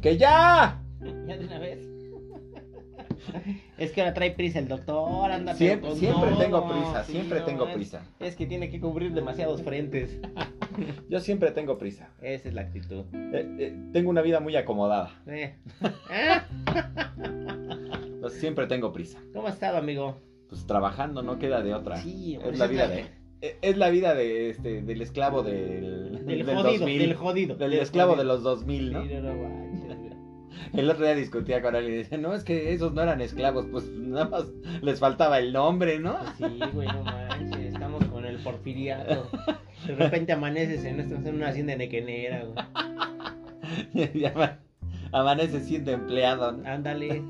¡Que ya! Ya de una vez. Es que ahora trae prisa el doctor, anda Siempre, con siempre tengo prisa, Sí, siempre no, tengo es- prisa. Es que tiene que cubrir demasiados frentes. Yo siempre tengo prisa. Esa es la actitud. Eh, eh, tengo una vida muy acomodada. Eh. Entonces, siempre tengo prisa. ¿Cómo has estado, amigo? Pues trabajando, no queda de otra. Sí, es la vida de. Es la vida de este, del esclavo del. Del del jodido, 2000. del jodido. Del del esclavo jodido. de los 2000, ¿no? Sí, no. El otro día discutía con alguien y decía, no, es que esos no eran esclavos, pues nada más les faltaba el nombre, ¿no? Sí, güey, no manches. Estamos con el porfiriato. De repente amaneces en, en una hacienda nequenera, güey. Amanece siendo empleado, ¿no? Ándale.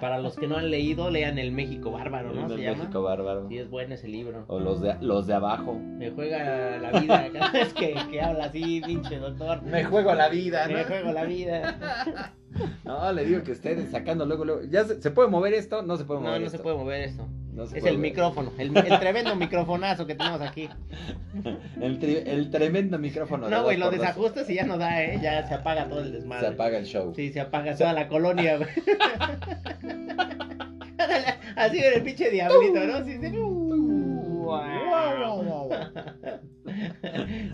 Para los que no han leído, lean El México Bárbaro, ¿no? Se llama. México bárbaro. Sí, es bueno ese libro. O los de, los de abajo. Me juega la vida cada vez que, que habla así, pinche doctor. Me juego la vida, ¿no? Me juego la vida. No, le digo que ustedes sacando luego, luego. ¿Ya se, se puede mover esto? No se puede mover No, no esto. se puede mover esto. No se Es puede el mover. micrófono, el, el tremendo microfonazo que tenemos aquí. El, tri- el tremendo micrófono. No, güey, lo desajustas y ya no da, ¿eh? Ya se apaga todo el Se desmadre. apaga el show. Sí, se apaga toda la colonia, güey. Así con el pinche diablito, ¿no? Sí, sí.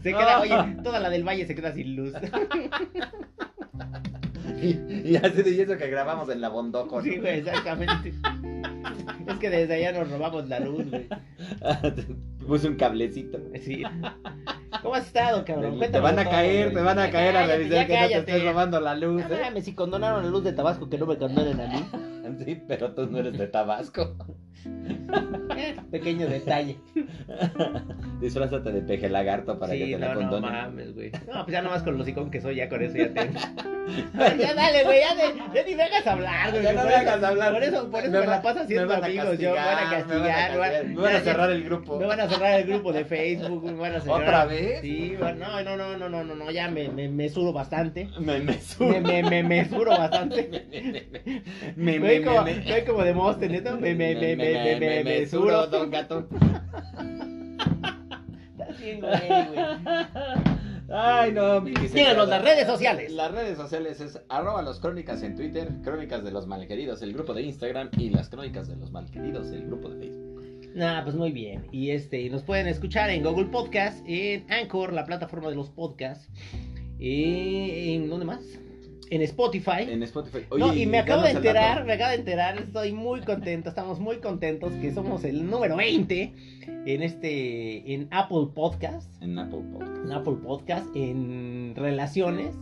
Se queda, oye, toda la del valle se queda sin luz. Y, y así de eso que grabamos en la Bondoco. ¿no? Sí, güey, exactamente. Es que desde allá nos robamos la luz, güey. Puse un cablecito. Sí. ¿Cómo has estado, cabrón? Te Cuéntame van a todo, caer, güey. te van a caer a cállate, revisar ya que no te estés robando la luz, No ¿eh? mames, si condonaron la luz de Tabasco, que no me condonen a mí. Sí, pero tú no eres de Tabasco. Eh, Pequeño detalle. Disfrázate de peje lagarto para que te la no, no condonen. mames, güey. No, pues ya nomás con los hocicón que soy, ya con eso ya te. Ya dale, güey, ya, de, ya ni me hagas hablar, güey. Ya no me hagas hablar. Por eso, por eso Me me, va- la paso haciendo amigos. Yo me van a castigar, me van a castigar, castigar, güey. me van a Ya- cerrar el grupo. Me van a cerrar el grupo de Facebook, me van a cerrar. ¿Otra vez? Sí, no, no, no, no, no, no, no, ya me, me, me suro bastante. Me, me, Me, me, me, me suro bastante. me, Me como, me como de Monster, ¿no? Me, me, me, me, me, me, me suro. don gato. Está bien, güey, güey. Ay, no, Síganos las redes sociales. Las redes sociales es arroba los crónicas en Twitter, crónicas de los malqueridos, el grupo de Instagram y las crónicas de los malqueridos, el grupo de Facebook. Nah, pues muy bien. Y este, nos pueden escuchar en Google Podcast, en Anchor, la plataforma de los podcasts. Y en ¿dónde más? En Spotify. En Spotify. no, y me acabo de enterar, me acabo de enterar, estoy muy contento, estamos muy contentos que somos el número 20 en este, en Apple Podcast, En Apple Podcast. en Apple Podcast, en relaciones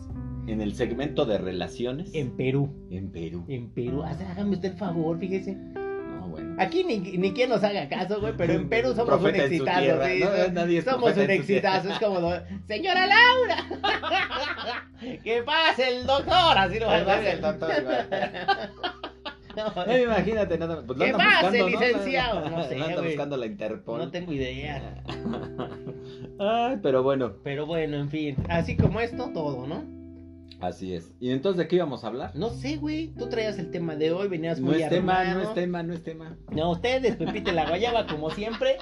En el segmento de relaciones en Perú, en Perú. en Perú, hágame usted el favor, fíjese. Aquí ni, ni quien nos haga caso, güey, pero en Perú somos un Profeta exitazo, tierra, sí, ¿no? so- Nadie es somos un exitazo, es como, señora Laura, que pase el doctor, así lo va a Pase el doctor, No, No, imagínate nada. Pues ¿Qué ¿no? licenciado? No sé, anda güey. buscando la Interpol. no tengo idea. Ay, pero bueno, Pero bueno, en fin, así como esto, todo, ¿no? Así es. ¿Y entonces de qué íbamos a hablar? No sé, güey, tú traías el tema de hoy, venías No muy es tema, no es tema, no es tema. No, ustedes, Pepite la Guayaba, como siempre.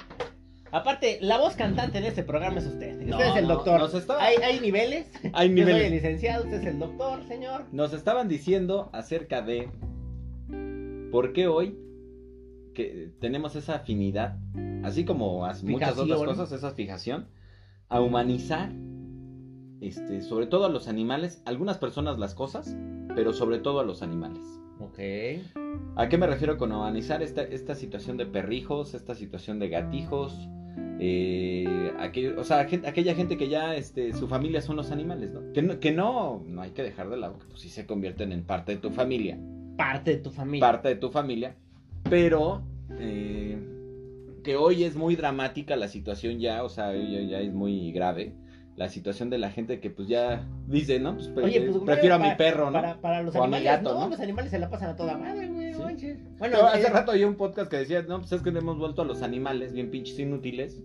Aparte, la voz cantante en este programa es usted. No, usted es el no, doctor. nos estaba- Hay, hay niveles. Hay Yo soy el niveles. licenciado, usted es el doctor, señor. Nos estaban diciendo acerca de por qué hoy que tenemos esa afinidad, así como as- muchas otras cosas, esa fijación, a humanizar, este, sobre todo a los animales, algunas personas las cosas, pero sobre todo a los animales. Ok. ¿A qué me refiero con humanizar esta, esta situación de perrijos, esta situación de gatijos? eh, aquel- o sea, aquella gente que ya este, su familia son los animales, ¿no? Que no, que no, no hay que dejar de lado, que pues sí se convierten en parte de tu familia, Parte de tu familia. parte de tu familia, pero eh, que hoy es muy dramática la situación ya, o sea, ya, ya es muy grave. La situación de la gente que pues ya dice, ¿no? Pues, pre- Oye, pues, prefiero a mi perro, ¿no? Para, para los O a mi animales, gato, no, ¿no? los animales se la pasan a toda madre, güey. Sí. no. Bueno, Pero hace eh, rato oí un podcast que decía, no, pues es que le hemos vuelto a los animales bien pinches inútiles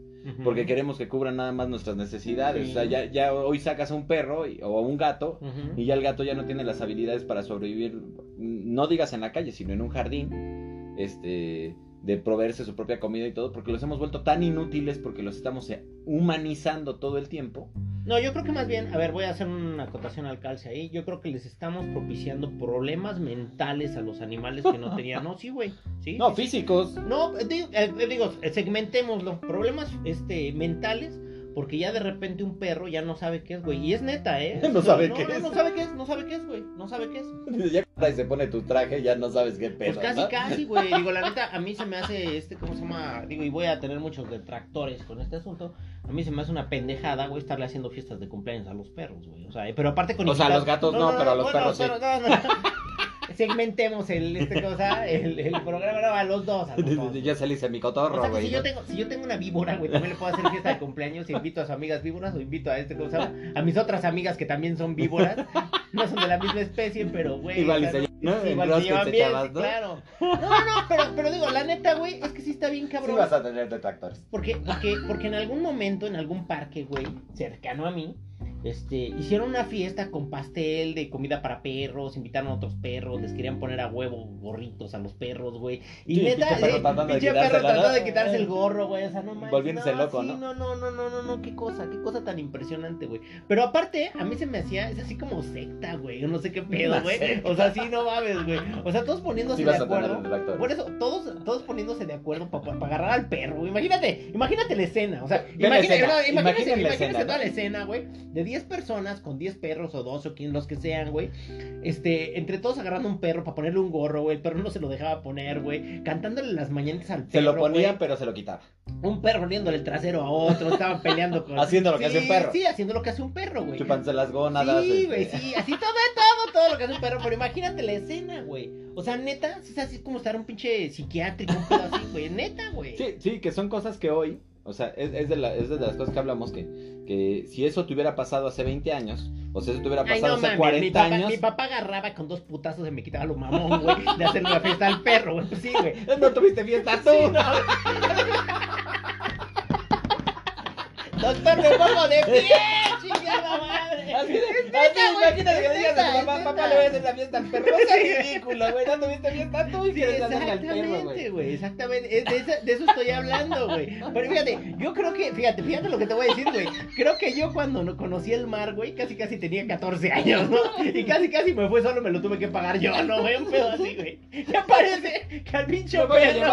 porque queremos que cubran nada más nuestras necesidades. Sí. O sea, ya, ya hoy sacas a un perro y- o a un gato y ya el gato ya no tiene las habilidades para sobrevivir, no digas en la calle, sino en un jardín, este, de proveerse su propia comida y todo, porque los hemos vuelto tan inútiles porque los estamos eh, humanizando todo el tiempo No, yo creo que más bien, a ver, voy a hacer una acotación al calce ahí. Yo creo que les estamos propiciando problemas mentales a los animales que no tenían. No, sí, güey. Sí. No, físicos. No, digo, eh, digo, segmentémoslo. Problemas este, mentales, porque ya de repente un perro ya no sabe qué es, güey. Y es neta, ¿eh? No sabe no, qué no, es. No sabe qué es, no sabe qué es, güey. No sabe qué es. Ya cuando se pone tu traje, ya no sabes qué Pues pedo. casi, ¿no? casi, güey. Digo, la neta, a mí se me hace, este, ¿cómo se llama? Digo, y voy a tener muchos detractores con este asunto. A mí se me hace una pendejada, güey, estarle haciendo fiestas de cumpleaños a los perros, güey. O sea, pero aparte con O sea, a los gatos no, pero a los bueno, perros sí. pero no, no. Segmentemos el, este cosa, el, el programa, no, a los dos, a los dos. Ya se le hice mi O cotorro, sea, güey. si yo ¿no? tengo, si yo tengo una víbora, güey, también le puedo hacer fiesta de cumpleaños, invito a sus amigas víboras o invito a este, ¿cómo se llama? A mis otras amigas que también son víboras, no son de la misma especie, pero, güey. Igual y se ¿no? sí, igual se llevan bien, echabas, sí, ¿no? claro. No, no, pero, pero digo, la neta, güey, es que sí está bien Sí cabrón. vas a tener detractores. Porque, porque, porque en algún momento, en algún parque, güey, cercano a mí, este, hicieron una fiesta con pastel de comida para perros, invitaron a otros perros, les querían poner a huevo gorritos a los perros, güey. Y Sí, neta, pinche perro eh, tratando de perro tratando de quitarse el gorro, güey, o sea, no mames. Volviéndose no, loco, sí, ¿no? No, no, no, no, no, no, qué cosa, qué cosa tan impresionante, güey. Pero aparte, a mí se me hacía, es así como secta, güey, yo no sé qué pedo, güey. O sea, sí, no mames, güey. O sea, todos poniéndose Sí de acuerdo. Por eso, todos, todos poniéndose de acuerdo para agarrar al perro, güey. Imagínate, imagínate la escena. O sea, la imagínense escena, toda la escena, güey. De 10 personas con 10 perros o 2 o quien los que sean, güey. Este, entre todos agarrando un perro para ponerle un gorro, güey. El perro no se lo dejaba poner, güey. Cantándole las mañanitas al perro. Se lo ponían, pero se lo quitaba. Un perro oliéndole el trasero a otro. Estaban peleando con. Haciendo lo que hace un perro. Sí, haciendo lo que hace un perro, güey. Chúpanse las gónadas. Sí, este. güey, sí, así todo, todo, todo lo que hace un perro, pero imagínate la escena, güey. O sea, neta, es así como estar un pinche psiquiátrico, un pedo así, güey, neta, güey. Sí, sí, que son cosas que hoy, o sea, es, es de, la- es de las cosas que hablamos que, que si eso te hubiera pasado hace 20 años, o si eso te hubiera Ay, pasado no hace mames, 40 mi papá, años, mi papá agarraba con dos putazos y me quitaba lo mamón, güey, de hacerle una fiesta al perro, güey. Pues sí, güey. no tuviste fiesta tú. Sí, no. Doctor, me pongo de pie, chingada madre. Así Es así, imagínate que es le digas a tu es papá, papá, le voy a hacer la fiesta al perro. Seas ridículo, güey, no tuviste fiesta tú y quieres hacerle al perro, exactamente, güey. güey, exactamente. Es de, esa- de eso estoy hablando, güey. Pero fíjate, yo creo que, fíjate, fíjate lo que te voy a decir, güey. Creo que yo cuando no conocí el mar, güey, casi casi tenía 14 años, ¿no? Y casi casi me fue solo, me lo tuve que pagar yo, ¿no, güey? Un pedo así, güey. Ya parece que al pinche perro,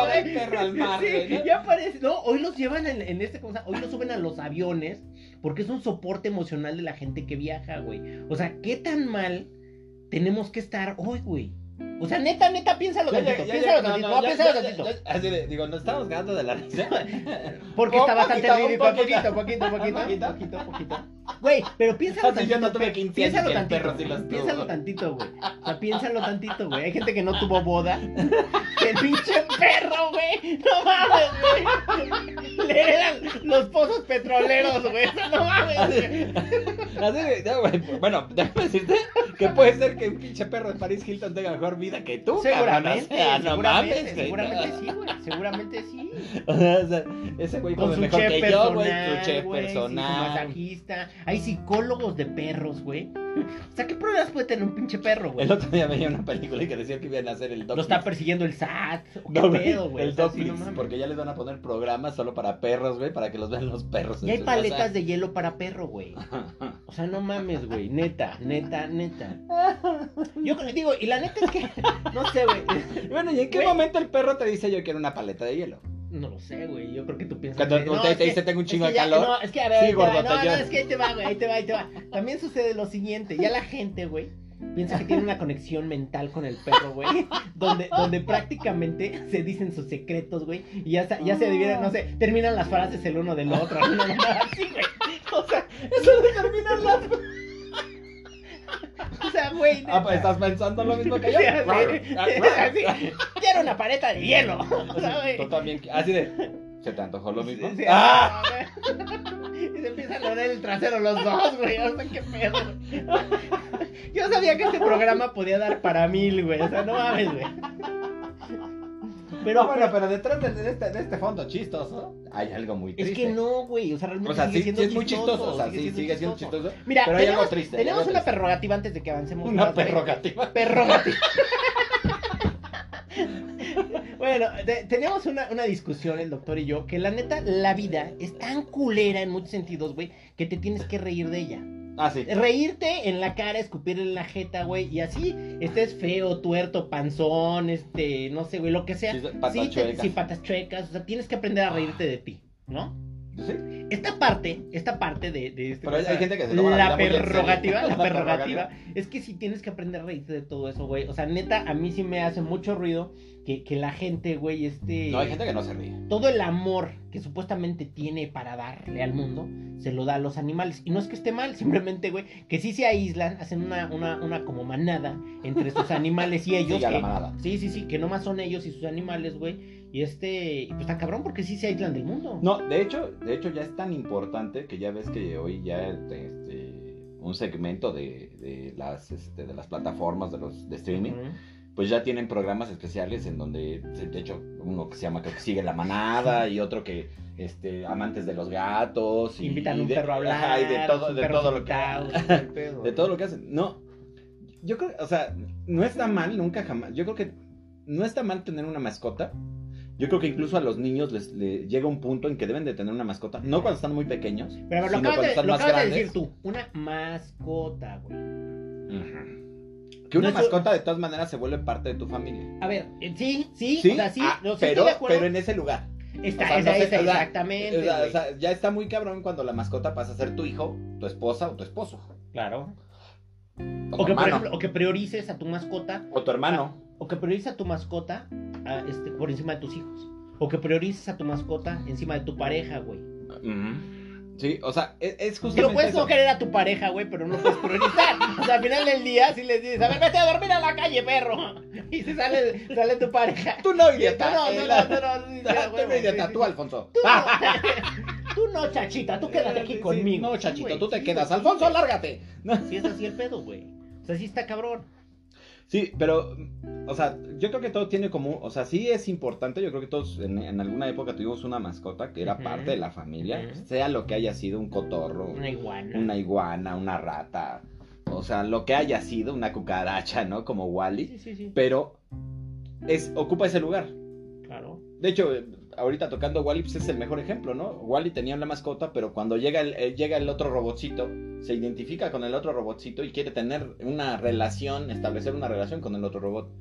güey. perro al mar, Sí, güey, ¿no? ya parece, no, hoy los llevan en, en este, ¿cómo se llama? Hoy los suben a los aviones porque es un soporte emocional de la gente que viaja, güey. O sea, ¿qué tan mal tenemos que estar hoy, güey? O sea, neta, neta, piénsalo tantito, piénsalo tantito, no, piénsalo tantito. Así de, digo, nos estamos ganando de la risa. Porque está bastante ridículo, poquito. poquito, poquito, poquito, poquito. Güey, pero piénsalo Así yo tantito, no tuve pe- 15 años piénsalo tantito, piénsalo tantito, güey. O sea, piénsalo tantito, güey. Hay gente que no tuvo boda. El pinche perro, güey. No mames, güey. Le heredan los pozos petroleros, güey. No mames, güey. Así güey, bueno, déjame decirte que puede ser que un pinche perro de Paris Hilton tenga mejor vida que tú, Seguramente, cabrón, o sea, no seguramente, mames, güey, seguramente sí, güey. Seguramente sí. O sea, ese güey Con su mejor chef que yo, güey, personal, su chef güey, sí, su personal. masajista. Hay psicólogos de perros, güey. O sea, ¿qué problemas puede tener un pinche perro, güey? El otro día veía una película y que decía que iban a hacer el Lo Dog está persiguiendo el SAT. ¿o ¿Qué No, pedo, güey? el no mames. porque ya les van a poner programas solo para perros, güey, para que los vean los perros. Ya hay casa. paletas de hielo para perro, güey. O sea, no mames, güey. Neta, neta, neta. Yo digo, y la neta es que. No sé, güey. Bueno, ¿y en qué Güey. momento el perro te dice yo quiero una paleta de hielo? No lo sé, güey. Yo creo que tú piensas. Cuando que- no, es te que- dice, tengo un chingo que de calor. No, es que a ver, Sí, te gordo, no, te no, es que ahí te va, güey. Ahí te va, ahí te va. También sucede lo siguiente. Ya la gente, güey. Piensa que tiene una conexión mental con el perro, güey. Donde, donde prácticamente se dicen sus secretos, güey. Y ya, ya se adivinan, no sé, terminan las frases el uno del otro. No, no, no, así, güey. O sea, eso de terminar las. O sea, güey. Ah, pues estás pensando lo mismo que yo. Sí, así. Quiero una paleta de hielo. O sea, güey. Tú también, así de, ¿se te antojó lo mismo? Sí, sí, ¡Ah! Y se empiezan a oler el trasero los dos, güey. O sea, qué pedo, güey. Yo sabía que este programa podía dar para mil, güey. O sea, no mames, güey. Pero, No, bueno, pero detrás de, de este, de este fondo chistoso hay algo muy es triste. que no, güey. O sea, realmente O sea, sigue sí, siendo sí es muy chistoso. O sea, sí, sigue siendo chistoso. chistoso. Mira, pero hay tenemos, algo triste. hay tenemos algo una triste. prerrogativa antes de que avancemos. Una más, prerrogativa. Prerrogativa. Bueno, te- teníamos una, una discusión el doctor y yo, que la neta, la vida es tan culera en muchos sentidos, güey, que te tienes que reír de ella. Ah, sí. Reírte en la cara, escupirle en la jeta, güey, y así estés feo, tuerto, panzón, este, no sé, güey, lo que sea. Sí, patas sí, te- chuecas. sí, patas chuecas, o sea, tienes que aprender a reírte de ti, ¿no? Sí. Esta parte, esta parte de, de este, Pero hay- hay gente que se toma la la prerrogativa, la prerrogativa, es que sí tienes que aprender a reírte de todo eso, güey. O sea, neta, a mí sí me hace mucho ruido que, que la gente, güey, este... No, hay gente que no se ríe. Todo el amor que supuestamente tiene para darle al mundo, se lo da a los animales. Y no es que esté mal, simplemente, güey, que sí se aíslan, hacen una, una, una como manada entre sus animales y ellos. La que- manada. Sí, sí, sí, que nomás son ellos y sus animales, güey. Y este, pues está cabrón porque sí se aíslan del mundo. No, de hecho, de hecho ya es tan importante que ya ves que hoy ya este, un segmento de, de las este, de las plataformas de los de streaming, pues ya tienen programas especiales en donde de hecho uno que se llama creo que sigue la manada y otro que este amantes de los gatos y, Invitan a un de, perro a hablar. ajá, y de todo de todo lo que pedo, de todo lo que hacen. No, yo creo, o sea, no está mal nunca jamás. Yo creo que no está mal tener una mascota. Yo creo que incluso a los niños les, le llega un punto en que deben de tener una mascota, no cuando están muy pequeños, Pero a ver, lo sino acabas, cuando de, están lo más acabas de grandes. decir tú. Una mascota, güey. Que una No, mascota de todas maneras se vuelve parte de tu familia. A ver, eh, sí, sí, Sí, o sea, sí, Ah, no, sí pero, estoy de acuerdo. pero en ese lugar. Está, o sea, esa- no sé, esa- o sea, exactamente. O sea, güey. o sea, ya está muy cabrón cuando la mascota pasa a ser tu hijo, tu esposa o tu esposo. claro. O, que, por ejemplo, o que priorices a tu mascota, o tu hermano. O que priorices a tu mascota a, este, por encima de tus hijos. O que priorices a tu mascota encima de tu pareja, güey. Sí, o sea, es, es lo justamente puedes eso. no querer a tu pareja, güey, pero no puedes priorizar. O sea, al final del día, si les dices, a ver, vete a dormir a la calle, perro. Y se sale, sale tu pareja. Tú no, tú idiota. no, eh, tú la- no, tú no, sí, sí, a Tú no, idiota, sí, sí, tú, sí. Alfonso. Tú no, tú no, chachita, tú quédate aquí Sí, sí. conmigo. No, Sí, chachito, güey, tú te sí, quedas. Alfonso, sí, lárgate. No. Sí, es así el pedo, güey. O sea, sí está cabrón. Sí, pero, o sea, yo creo que todo tiene como, o sea, sí es importante, yo creo que todos en, en alguna época tuvimos una mascota que era parte de la familia, sea lo que haya sido, un cotorro, Una iguana. una iguana, una rata, o sea, lo que haya sido, una cucaracha, ¿no? Como Wally, Sí, sí, sí. pero es, ocupa ese lugar. Claro. De hecho, ahorita tocando Wally, pues es el mejor ejemplo, ¿no? Wally tenía una mascota, pero cuando llega el, eh, llega el otro robotcito, se identifica con el otro robotcito y quiere tener una relación, establecer una relación con el otro robot.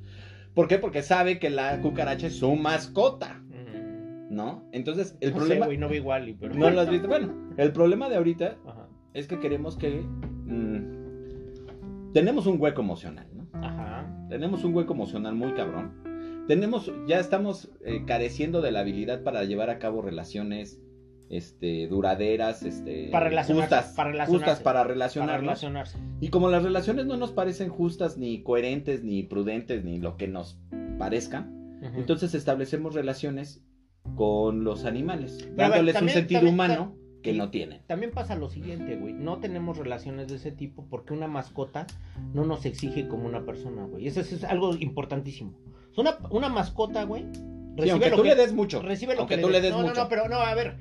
¿Por qué? Porque sabe que la cucaracha es su mascota, Mm. ¿no? Entonces, el no problema... sé, güey, no vi Wally, pero. ¿No lo has visto? Bueno, el problema de ahorita Ajá. es que queremos que... mm, tenemos un hueco emocional, ¿no? Ajá. Tenemos un hueco emocional muy cabrón. Tenemos, ya estamos eh, careciendo de la habilidad para llevar a cabo relaciones este, duraderas, este, Para justas, para relacionarse. justas para Para relacionarnos. relacionarse. Y como las relaciones no nos parecen justas, ni coherentes, ni prudentes, ni lo que nos parezcan, Ujú. entonces establecemos relaciones con los animales, ver, dándoles también- un sentido también- humano que no tienen. También pasa lo siguiente, güey. No tenemos relaciones de ese tipo porque una mascota no nos exige como una persona, güey. Eso, es- es algo importantísimo. O sea, Una, una mascota, güey. Sí, recibe aunque lo tú que- le des mucho, Recibe lo aunque que tú le des no, mucho. No, no, pero no, a ver,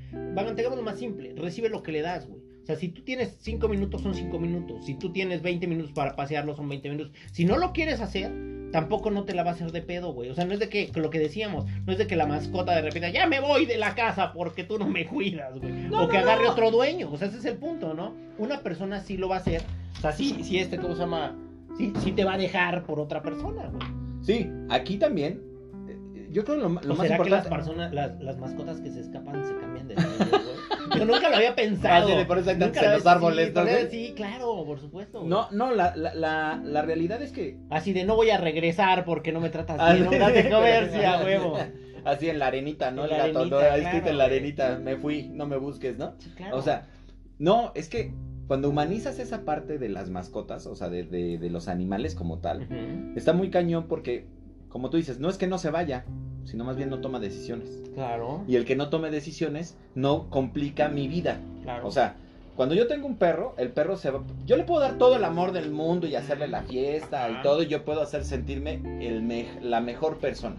lo más simple. Recibe lo que le das, güey. O sea, si tú tienes 5 minutos, son 5 minutos. Si tú tienes 20 minutos para pasearlo, son 20 minutos. Si no lo quieres hacer, tampoco no te la va a hacer de pedo, güey. O sea, no es de que, lo que decíamos, no es de que la mascota de repente, ya me voy de la casa porque tú no me cuidas, güey. No, o que no, agarre no. otro dueño. O sea, ese es el punto, ¿no? Una persona sí lo va a hacer. O sea, sí, sí este, ¿cómo se llama? Sí, sí te va a dejar por otra persona, güey. Sí, aquí también, eh, yo creo que lo, lo ¿O más será que las importante... personas, las, las mascotas que se escapan se cambian de güey? Yo nunca lo había pensado. Ah, sí, por eso en los árboles, sí, ¿no, por Sí, claro, por supuesto. güey. No, no, la, la, la, la realidad es que... Así de no voy a regresar porque no me tratas Ah, bien, no me das de comer, sí, a huevo. Así en la arenita, ¿no? En El gato, ¿no? arenita, Ahí escrito en la güey. arenita, me fui, no me busques, ¿no? Sí, claro. O sea, no, es que cuando humanizas esa parte de las mascotas, o sea, de, de, de los animales como tal, está muy cañón porque, como tú dices, no es que no se vaya, sino más bien no toma decisiones. Claro, Y el que no tome decisiones no complica mi vida. claro. O sea, cuando yo tengo un perro, el perro se va... Yo le puedo dar todo el amor del mundo y hacerle la fiesta Ajá. y todo, y yo puedo hacer sentirme el me- la mejor persona.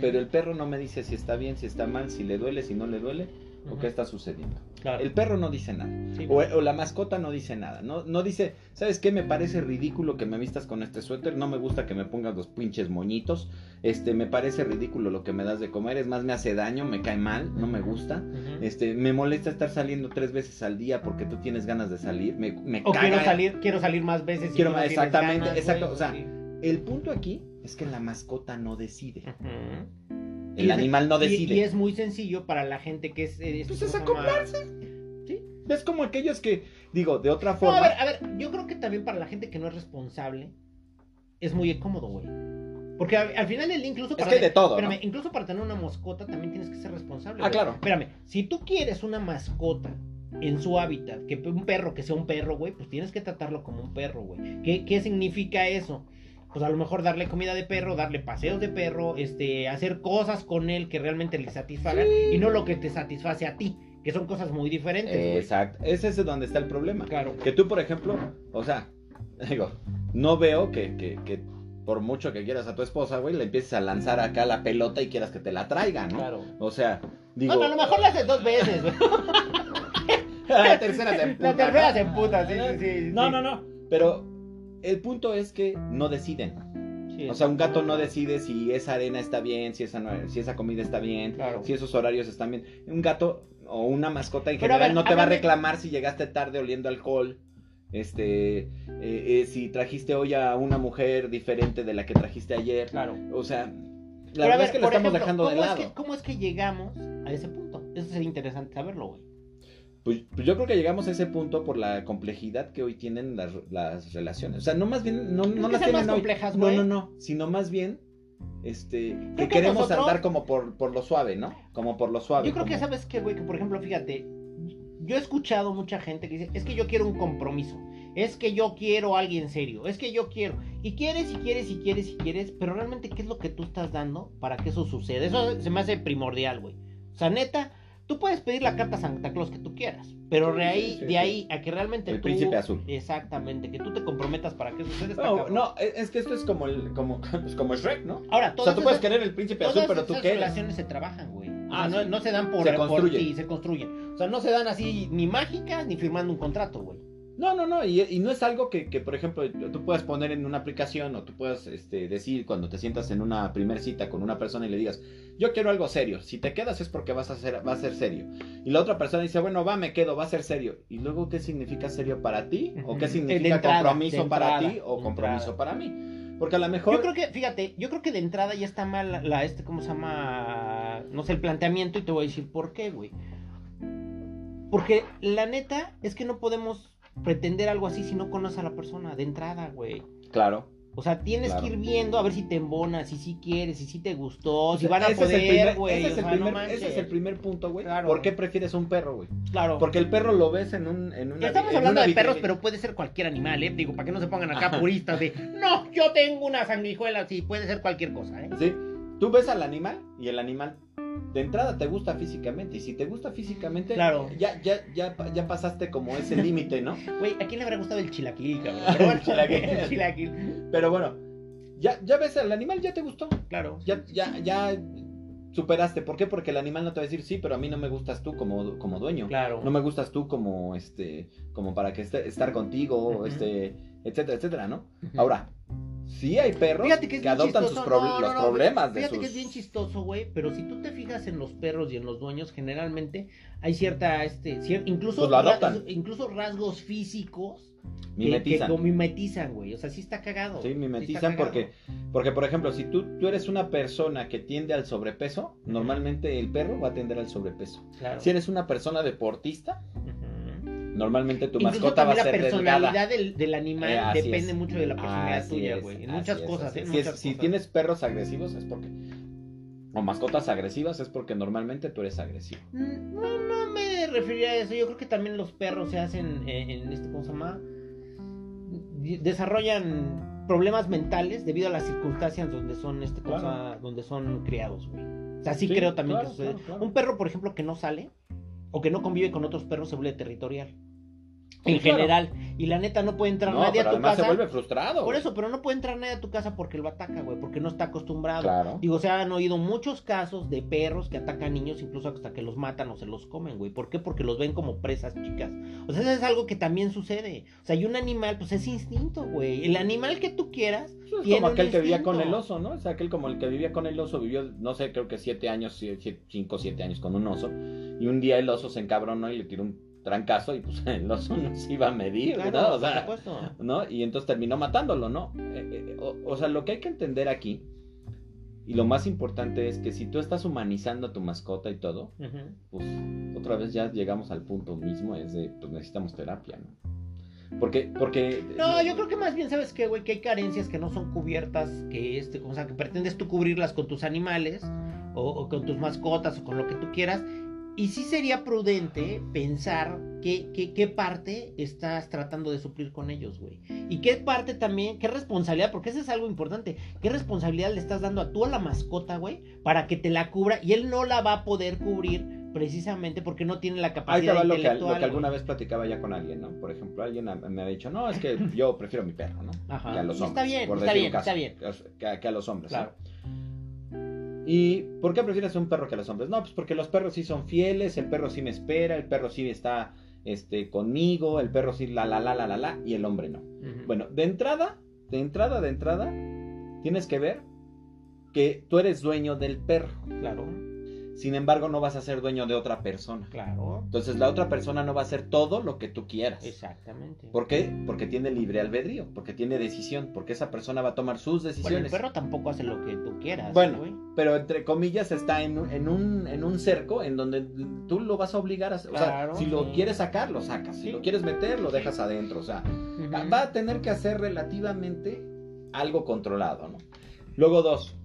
Pero el perro no me dice si está bien, si está mal, si le duele, si no le duele. O Ujú. qué está sucediendo. Claro. El perro no dice nada. Sí, O, o la mascota no dice nada. No, no dice, ¿sabes qué? Me parece ridículo que me vistas con este suéter. No me gusta que me pongas los pinches moñitos. Este, me parece ridículo lo que me das de comer. Es más, me hace daño, me cae mal, no me gusta. Ujú. Este, me molesta estar saliendo tres veces al día porque tú tienes ganas de salir. Me, me o caga. quiero salir, quiero salir más veces. Quiero no exactamente, ganas, exacto, güey, o sea, sí. El punto aquí es que la mascota no decide. Ujú. El Y- animal no decide. Y, es muy sencillo para la gente que es. eh, Pues ¿cómo es acoplarse. Es como aquellos que, digo, de otra No, forma. a ver, a ver, yo creo que también para la gente que no es responsable es muy cómodo, güey. Porque al, al final del día, incluso Es para. que hay de todo, espérame, ¿no? incluso para tener una mascota también tienes que ser responsable. Ah, güey. claro. Espérame, si tú quieres una mascota en su hábitat, que un perro que sea un perro, güey, pues tienes que tratarlo como un perro, güey. ¿Qué, qué significa eso? Pues a lo mejor darle comida de perro, darle paseos de perro, este, hacer cosas con él que realmente le satisfagan y no lo que te satisface a ti, que son cosas muy diferentes. güey. Exacto. Ese es donde está el problema. Claro. Que tú, por ejemplo, o sea, digo, no veo que, que, que por mucho que quieras a tu esposa, güey, le empieces a lanzar acá la pelota y quieras que te la traiga, ¿no? Claro. O sea, digo. Bueno, a lo mejor lo haces dos veces, güey. la tercera se La emputa, tercera ¿no? se emputa, sí, sí, sí. No, sí. no, no. Pero el punto es que no deciden. Sí, O sea, un gato no decide si esa arena está bien, si esa, no- si esa comida está bien, Claro. si esos horarios están bien. Un gato o una mascota en Pero general ver, no te va a reclamar si llegaste tarde oliendo alcohol. Este, eh, eh, si trajiste hoy a una mujer diferente de la que trajiste ayer. Claro. O sea, la Pero verdad ver, es que lo estamos ejemplo, dejando de ¿cómo lado. Es que, ¿Cómo es que llegamos a ese punto? Eso sería interesante saberlo, güey. Pues, pues yo creo que llegamos a ese punto por la complejidad que hoy tienen las, las relaciones. O sea, no más bien, no, no que las tienen más hoy. complejas, no, güey. no, no, sino más bien, este, que que queremos nosotros- andar como por, por lo suave, ¿no? Como por lo suave. Yo creo que sabes que, güey, que por ejemplo, fíjate, yo he escuchado mucha gente que dice, es que yo quiero un compromiso, es que yo quiero a alguien serio, es que yo quiero, y quieres y quieres y quieres y quieres, pero realmente, ¿qué es lo que tú estás dando para que eso suceda? Eso se me hace primordial, güey. O sea, neta, tú puedes pedir la carta a Santa Claus que tú quieras, pero de ahí, de ahí a que realmente El tú... príncipe azul. Exactamente, que tú te comprometas para que eso suceda. No, no, es que esto es como el, como, pues como Shrek, ¿no? Ahora, O todas sea, tú puedes querer el príncipe azul, pero tú qué eres. relaciones se trabajan, güey. O Ah, sea, no, sí. no se dan por, Se por construyen. sí, se construyen. O sea, no se dan así ni mágicas ni firmando un contrato, güey. No, no, no, y, y no es algo que, que, por ejemplo, tú puedas poner en una aplicación o tú puedas este, decir cuando te sientas en una primer cita con una persona y le digas, yo quiero algo serio, si te quedas es porque vas a ser, va a ser serio. Y la otra persona dice, bueno, va, me quedo, va a ser serio. ¿Y luego qué significa serio para ti? ¿O qué significa entrada, compromiso para entrada, ti o compromiso para mí? Porque a lo mejor... Yo creo que, fíjate, yo creo que de entrada ya está mal la, la- este, ¿cómo se llama? No sé, el planteamiento y te voy a decir por qué, güey. Porque la neta es que no podemos pretender algo así si no conoces a la persona de entrada, güey. Claro. O sea, tienes Claro. que ir viendo a ver si te embonas, si sí quieres, si sí te gustó, O si van a ese poder, primer- güey. Ese, es o el sea, no ese es el primer punto, güey. Claro. ¿Por qué prefieres un perro, güey? Claro. Porque el perro lo ves en un... En una, Estamos en hablando una de perros, pero puede ser cualquier animal, ¿eh? Digo, para que no se pongan acá Ajá. puristas de, no, yo tengo una sanguijuela, sí, puede ser cualquier cosa, ¿eh? Sí, tú ves al animal y el animal de entrada te gusta físicamente. Y si te gusta físicamente, Claro. ya, ya, ya, ya pasaste como ese límite, ¿no? Güey, ¿a quién le habrá gustado el chilaquil, cabrón? Pero bueno, El chilaquil. el chilaquil. Pero bueno, ya, ya ves al animal, ya te gustó. Claro. Ya, ya, ya superaste. ¿Por qué? Porque el animal no te va a decir, sí, pero a mí no me gustas tú como, como dueño. Claro. No me gustas tú como este, como para que esté, estar contigo, este, etcétera, etcétera, ¿no? Ahora, sí hay perros Fíjate que que, es bien adoptan sus proble- No, no, los no, problemas de Fíjate sus... que es bien chistoso, güey, pero si tú te fijas en los perros y en los dueños, generalmente hay cierta, este, cier- incluso, Pues ra- incluso rasgos físicos que- Mimetizan. que mimetizan, güey. O sea, sí está cagado. Sí, mimetizan porque, porque, por ejemplo, si tú, tú eres una persona que tiende al sobrepeso, normalmente el perro va a tender al sobrepeso. Claro. Si eres una persona deportista. Normalmente tu Incluso mascota va a ser la delgada. personalidad del, del animal Eh, depende es. mucho de la personalidad Así tuya, güey. En muchas cosas, ¿eh? Si, es- tienes perros agresivos es porque... O mascotas agresivas es porque normalmente tú eres agresivo. Mm, No, no me refería a eso. Yo creo que también los perros se hacen en, en este, ¿cómo se llama? Desarrollan problemas mentales debido a las circunstancias donde son, este, ¿cómo se Claro. llama? donde son criados, güey. O sea, sí, Sí, creo también claro, que sucede. claro. Un perro, por ejemplo, que no sale o que no convive con otros perros se vuelve territorial. En claro. general. Y la neta no puede entrar No, nadie pero a tu además casa. se vuelve frustrado. Por eso, pero no puede entrar nadie a tu casa porque lo ataca, güey, porque no está acostumbrado. Claro. Digo, se han oído muchos casos de perros que atacan niños, incluso hasta que los matan o se los comen, güey. ¿Por qué? Porque los ven como presas chicas. O sea, eso es algo que también sucede. O sea, y un animal, pues es instinto, güey. El animal que tú quieras. Eso es tiene como un aquel que vivía con el oso, ¿no? O sea, aquel como el que vivía con el oso vivió, no sé, creo que siete años, cinco siete años con un oso. Y un día el oso se encabronó y le tiró un trancazo y pues el oso no se iba a medir, Claro, ¿no? O sea. ¿no? Y entonces terminó matándolo, ¿no? Eh, eh, o, o sea, lo que hay que entender aquí, y lo más importante es que si tú estás humanizando a tu mascota y todo, pues otra vez ya llegamos al punto mismo, es de, pues necesitamos terapia, ¿no? Porque, porque... No, yo creo que más bien, ¿sabes qué, güey? Que hay carencias que no son cubiertas, que este, o sea, que pretendes tú cubrirlas con tus animales, o, o con tus mascotas, o con lo que tú quieras. Y sí sería prudente pensar qué, qué, qué parte estás tratando de suplir con ellos, güey. Y qué parte también, qué responsabilidad, porque eso es algo importante. ¿Qué responsabilidad le estás dando a tú a la mascota, güey? Para que te la cubra y él no la va a poder cubrir precisamente porque no tiene la Ahí te capacidad va lo que, lo que alguna vez platicaba ya con alguien, ¿no? Por ejemplo, alguien me ha dicho, no, es que yo prefiero a mi perro, ¿no? Ajá. Que a los hombres. está bien, por está bien, está bien. Que, a- que a los hombres. ¿no? ¿Y por qué prefieres un perro que a los hombres? No, pues porque los perros sí son fieles, el perro sí me espera, el perro sí está este, conmigo, el perro sí la la la la la la, y el hombre no. Bueno, de entrada, de entrada, de entrada, tienes que ver que tú eres dueño del perro. Claro, Sin embargo, no vas a ser dueño de otra persona. claro. Entonces, la otra persona no va a hacer todo lo que tú quieras. Exactamente. ¿Por qué? Porque tiene libre albedrío, porque tiene decisión, porque esa persona va a tomar sus Bueno, el decisiones. perro tampoco hace lo que tú quieras. Bueno, güey. pero entre comillas está en, un- en, un, en un cerco en donde tú lo vas a obligar a... Claro, o sea, si lo quieres sacar, lo sacas. Si Sí. lo quieres meter, lo dejas adentro. O sea, va a tener que hacer relativamente algo controlado, ¿no? Luego dos,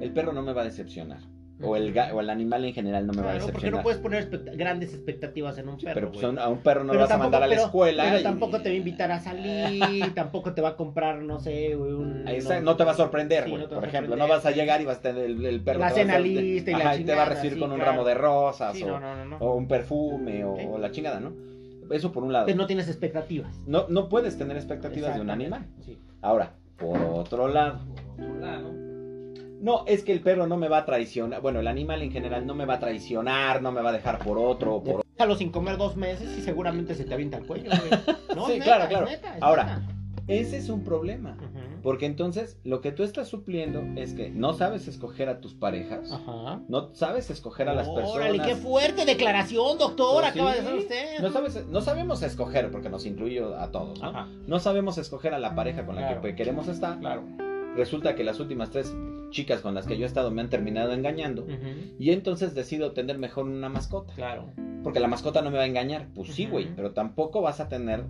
el perro no me va a decepcionar. O el, o el animal en general no me va a Claro, porque decepcionar. no puedes poner expect- grandes expectativas en un Sí, perro. pero pues, a un- perro no lo vas a mandar a la pero- escuela. Pero y- tampoco te va a invitar a salir, tampoco te va a comprar, no sé, un... No te va a sorprender, Sí, güey. no por ejemplo, sorprender. no vas a llegar y vas a tener el, el perro. La cena lista y la ajá, te va a chingada, recibir sí, con un ramo de rosas o, no, no, o un perfume o, la chingada, ¿no? Eso por un lado. Pero no tienes expectativas. No, no puedes tener expectativas de un animal. Ahora, por otro lado, no, es que el perro no me va a traicionar. Bueno, el animal en general no me va a traicionar, no me va a dejar por otro. Por... Déjalo sin comer dos meses y seguramente se te avienta el cuello, güey. No, Sí, es neta, claro, es claro. neta, es Ahora, neta. Ese es un problema. Porque entonces lo que tú estás supliendo es que no sabes escoger a tus parejas. Ajá. No sabes escoger a las personas. Órale, qué fuerte declaración, doctor, Pues acaba sí. de hacer usted. No, sabes, no sabemos escoger, porque nos incluye a todos, ¿no? Ajá. No sabemos escoger a la pareja con la Claro. que queremos estar. Claro. Resulta que las últimas tres chicas con las que yo he estado me han terminado engañando. Y entonces decido tener mejor una mascota. Claro. Porque la mascota no me va a engañar. Pues sí, güey. Pero tampoco vas a tener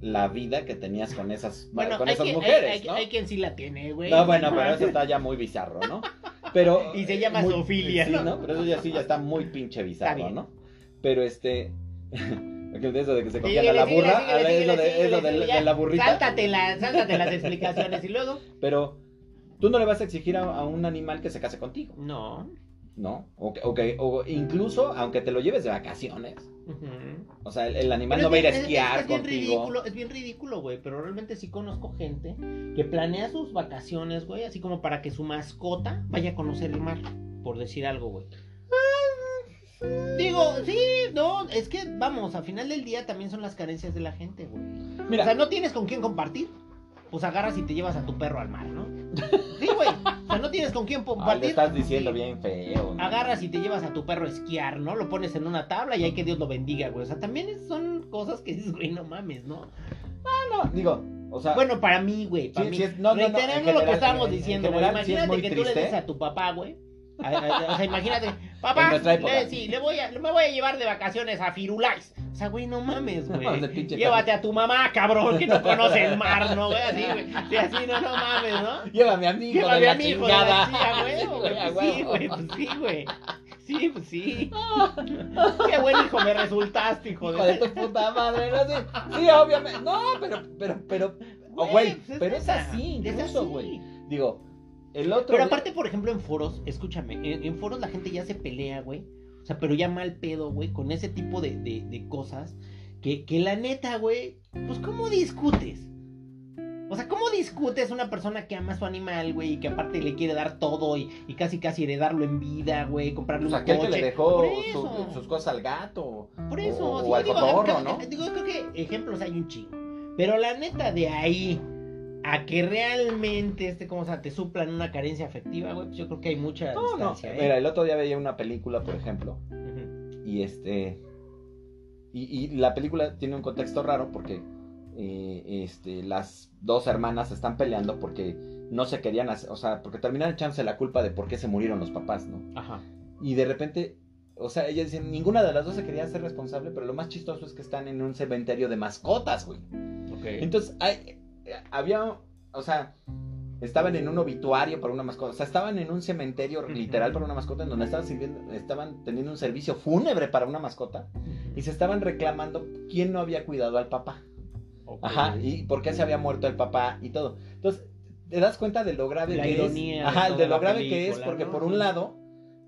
la vida que tenías con esas, Bueno, con esas mujeres, hay- hay- ¿no? hay quien sí la tiene, güey. No, bueno, pero eso está ya muy bizarro, ¿no? Pero. Y se llama muy- zoofilia, Sí, ¿no? Pero eso ya sí ya está muy pinche bizarro. ¿no? Pero este. Eso de que se cogían a la burra, síguele, síguele, de, síguele, de, síguele, de la burrita. Sáltate, la- sáltate las explicaciones y luego. Pero tú no le vas a exigir a, a un animal que se case contigo, No. ¿no? O, que- o, que- o incluso, aunque te lo lleves de vacaciones, o sea, el, el animal Pero no va a es ir a bien- es- esquiar es, bien contigo. ridículo, es bien ridículo, güey, pero realmente sí conozco gente que planea sus vacaciones, güey, así como para que su mascota vaya a conocer el mar, por decir algo, güey. Digo, sí, no, es que vamos, al final del día también son las carencias de la gente, güey. Mira, O sea, no tienes con quién compartir, pues agarras y te llevas a tu perro al mar, ¿no? Sí, güey. O sea, no tienes con quién ah, compartir. le estás diciendo sí. bien feo. ¿no? Agarras y te llevas a tu perro a esquiar, ¿no? Lo pones en una tabla y hay que Dios lo bendiga, güey. O sea, también son cosas que dices, güey, no mames, ¿no? No, digo, o sea, Bueno, para mí, güey, para Sí, mí. sí es- no, no, no, Reiterando lo que estábamos en- en diciendo, güey. general sí es Imagínate que tú le des a tu papá, güey. O sea, imagínate, papá, le, sí, le voy a, me voy a llevar de vacaciones a Firulais. O sea, güey, no mames, güey. Llévate a tu mamá, cabrón, que no conoce el mar, ¿no, güey? Así, güey. Sí, así, no, no mames, ¿no? Llévame a mi hijo Llévame a mi hijo, de la- chingada. sí, güey, pues sí, güey, pues sí, güey. Sí, pues sí. Qué buen hijo me resultaste, hijo Hijo de de... tu puta madre, no sé. Sí, obviamente. No, pero, pero, pero, oh, güey, pues pero es así, es incluso, así. güey. Digo, el otro. Pero día- aparte, por ejemplo, en foros, escúchame, en, en foros la gente ya se pelea, güey. O sea, pero ya mal pedo, güey, con ese tipo de, de- de cosas que, que la neta, güey, pues ¿cómo discutes? O sea, ¿cómo discutes una persona que ama a su animal, güey, y que aparte le quiere dar todo y, y casi casi heredarlo en vida, güey, comprarle sea, un aquel que coche? le dejó su- sus cosas al gato. Por eso, O, al digo, cotorro, ¿no? Digo, creo que ejemplos hay un chingo. Pero la neta, de ahí a que realmente, este, ¿cómo se? Te suplan una carencia afectiva, güey, pues yo creo que hay mucha No, no. distancia, ¿eh? Mira, el otro día veía una película, por ejemplo, y este. Y, y la película tiene un contexto raro porque eh, este, las dos hermanas están peleando porque no se querían hacer, o sea, porque terminaron echándose la culpa de por qué se murieron los papás, ¿no? Ajá. Y de repente, o sea, ellas dicen, ninguna de las dos se quería ser responsable, pero lo más chistoso es que están en un cementerio de mascotas, güey. Ok. Entonces, hay, había, o sea, estaban en un obituario para una mascota, o sea, estaban en un cementerio literal para una mascota, en donde estaban, sirviendo, estaban teniendo un servicio fúnebre para una mascota, y se estaban reclamando quién no había cuidado al papá. Ajá, y por qué se había muerto el papá y todo. Entonces, te das cuenta de lo grave La que ironía es. Ajá, de lo grave que es, porque ¿no? por un lado,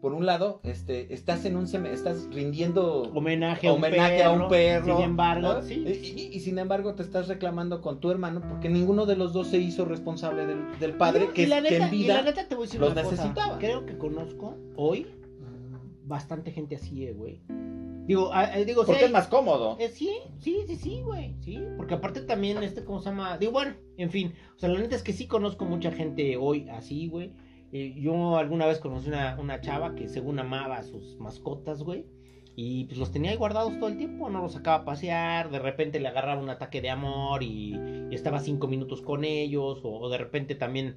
por un lado, este, estás en un estás rindiendo Homenaje a un homenaje perro. a un perro. Sin embargo, ¿no? sí. Y, y- y sin embargo te estás reclamando con tu hermano porque ninguno de los dos se hizo responsable del, del padre Y que, la que neta- en y la vida neta te voy a decir los una cosa. necesitaba. Creo que conozco hoy bastante gente así, eh, güey. Digo, eh, digo, porque hay- es más cómodo. eh, sí, sí, sí, sí, güey, sí, porque aparte también este, ¿cómo se llama? Digo, bueno, en fin, o sea, la neta es que sí conozco mucha gente hoy así, güey. Yo alguna vez conocí una, una chava que según amaba a sus mascotas, güey. Y pues los tenía ahí guardados todo el tiempo, no los sacaba a pasear, de repente le agarraba un ataque de amor y, estaba cinco minutos con ellos, o, de repente también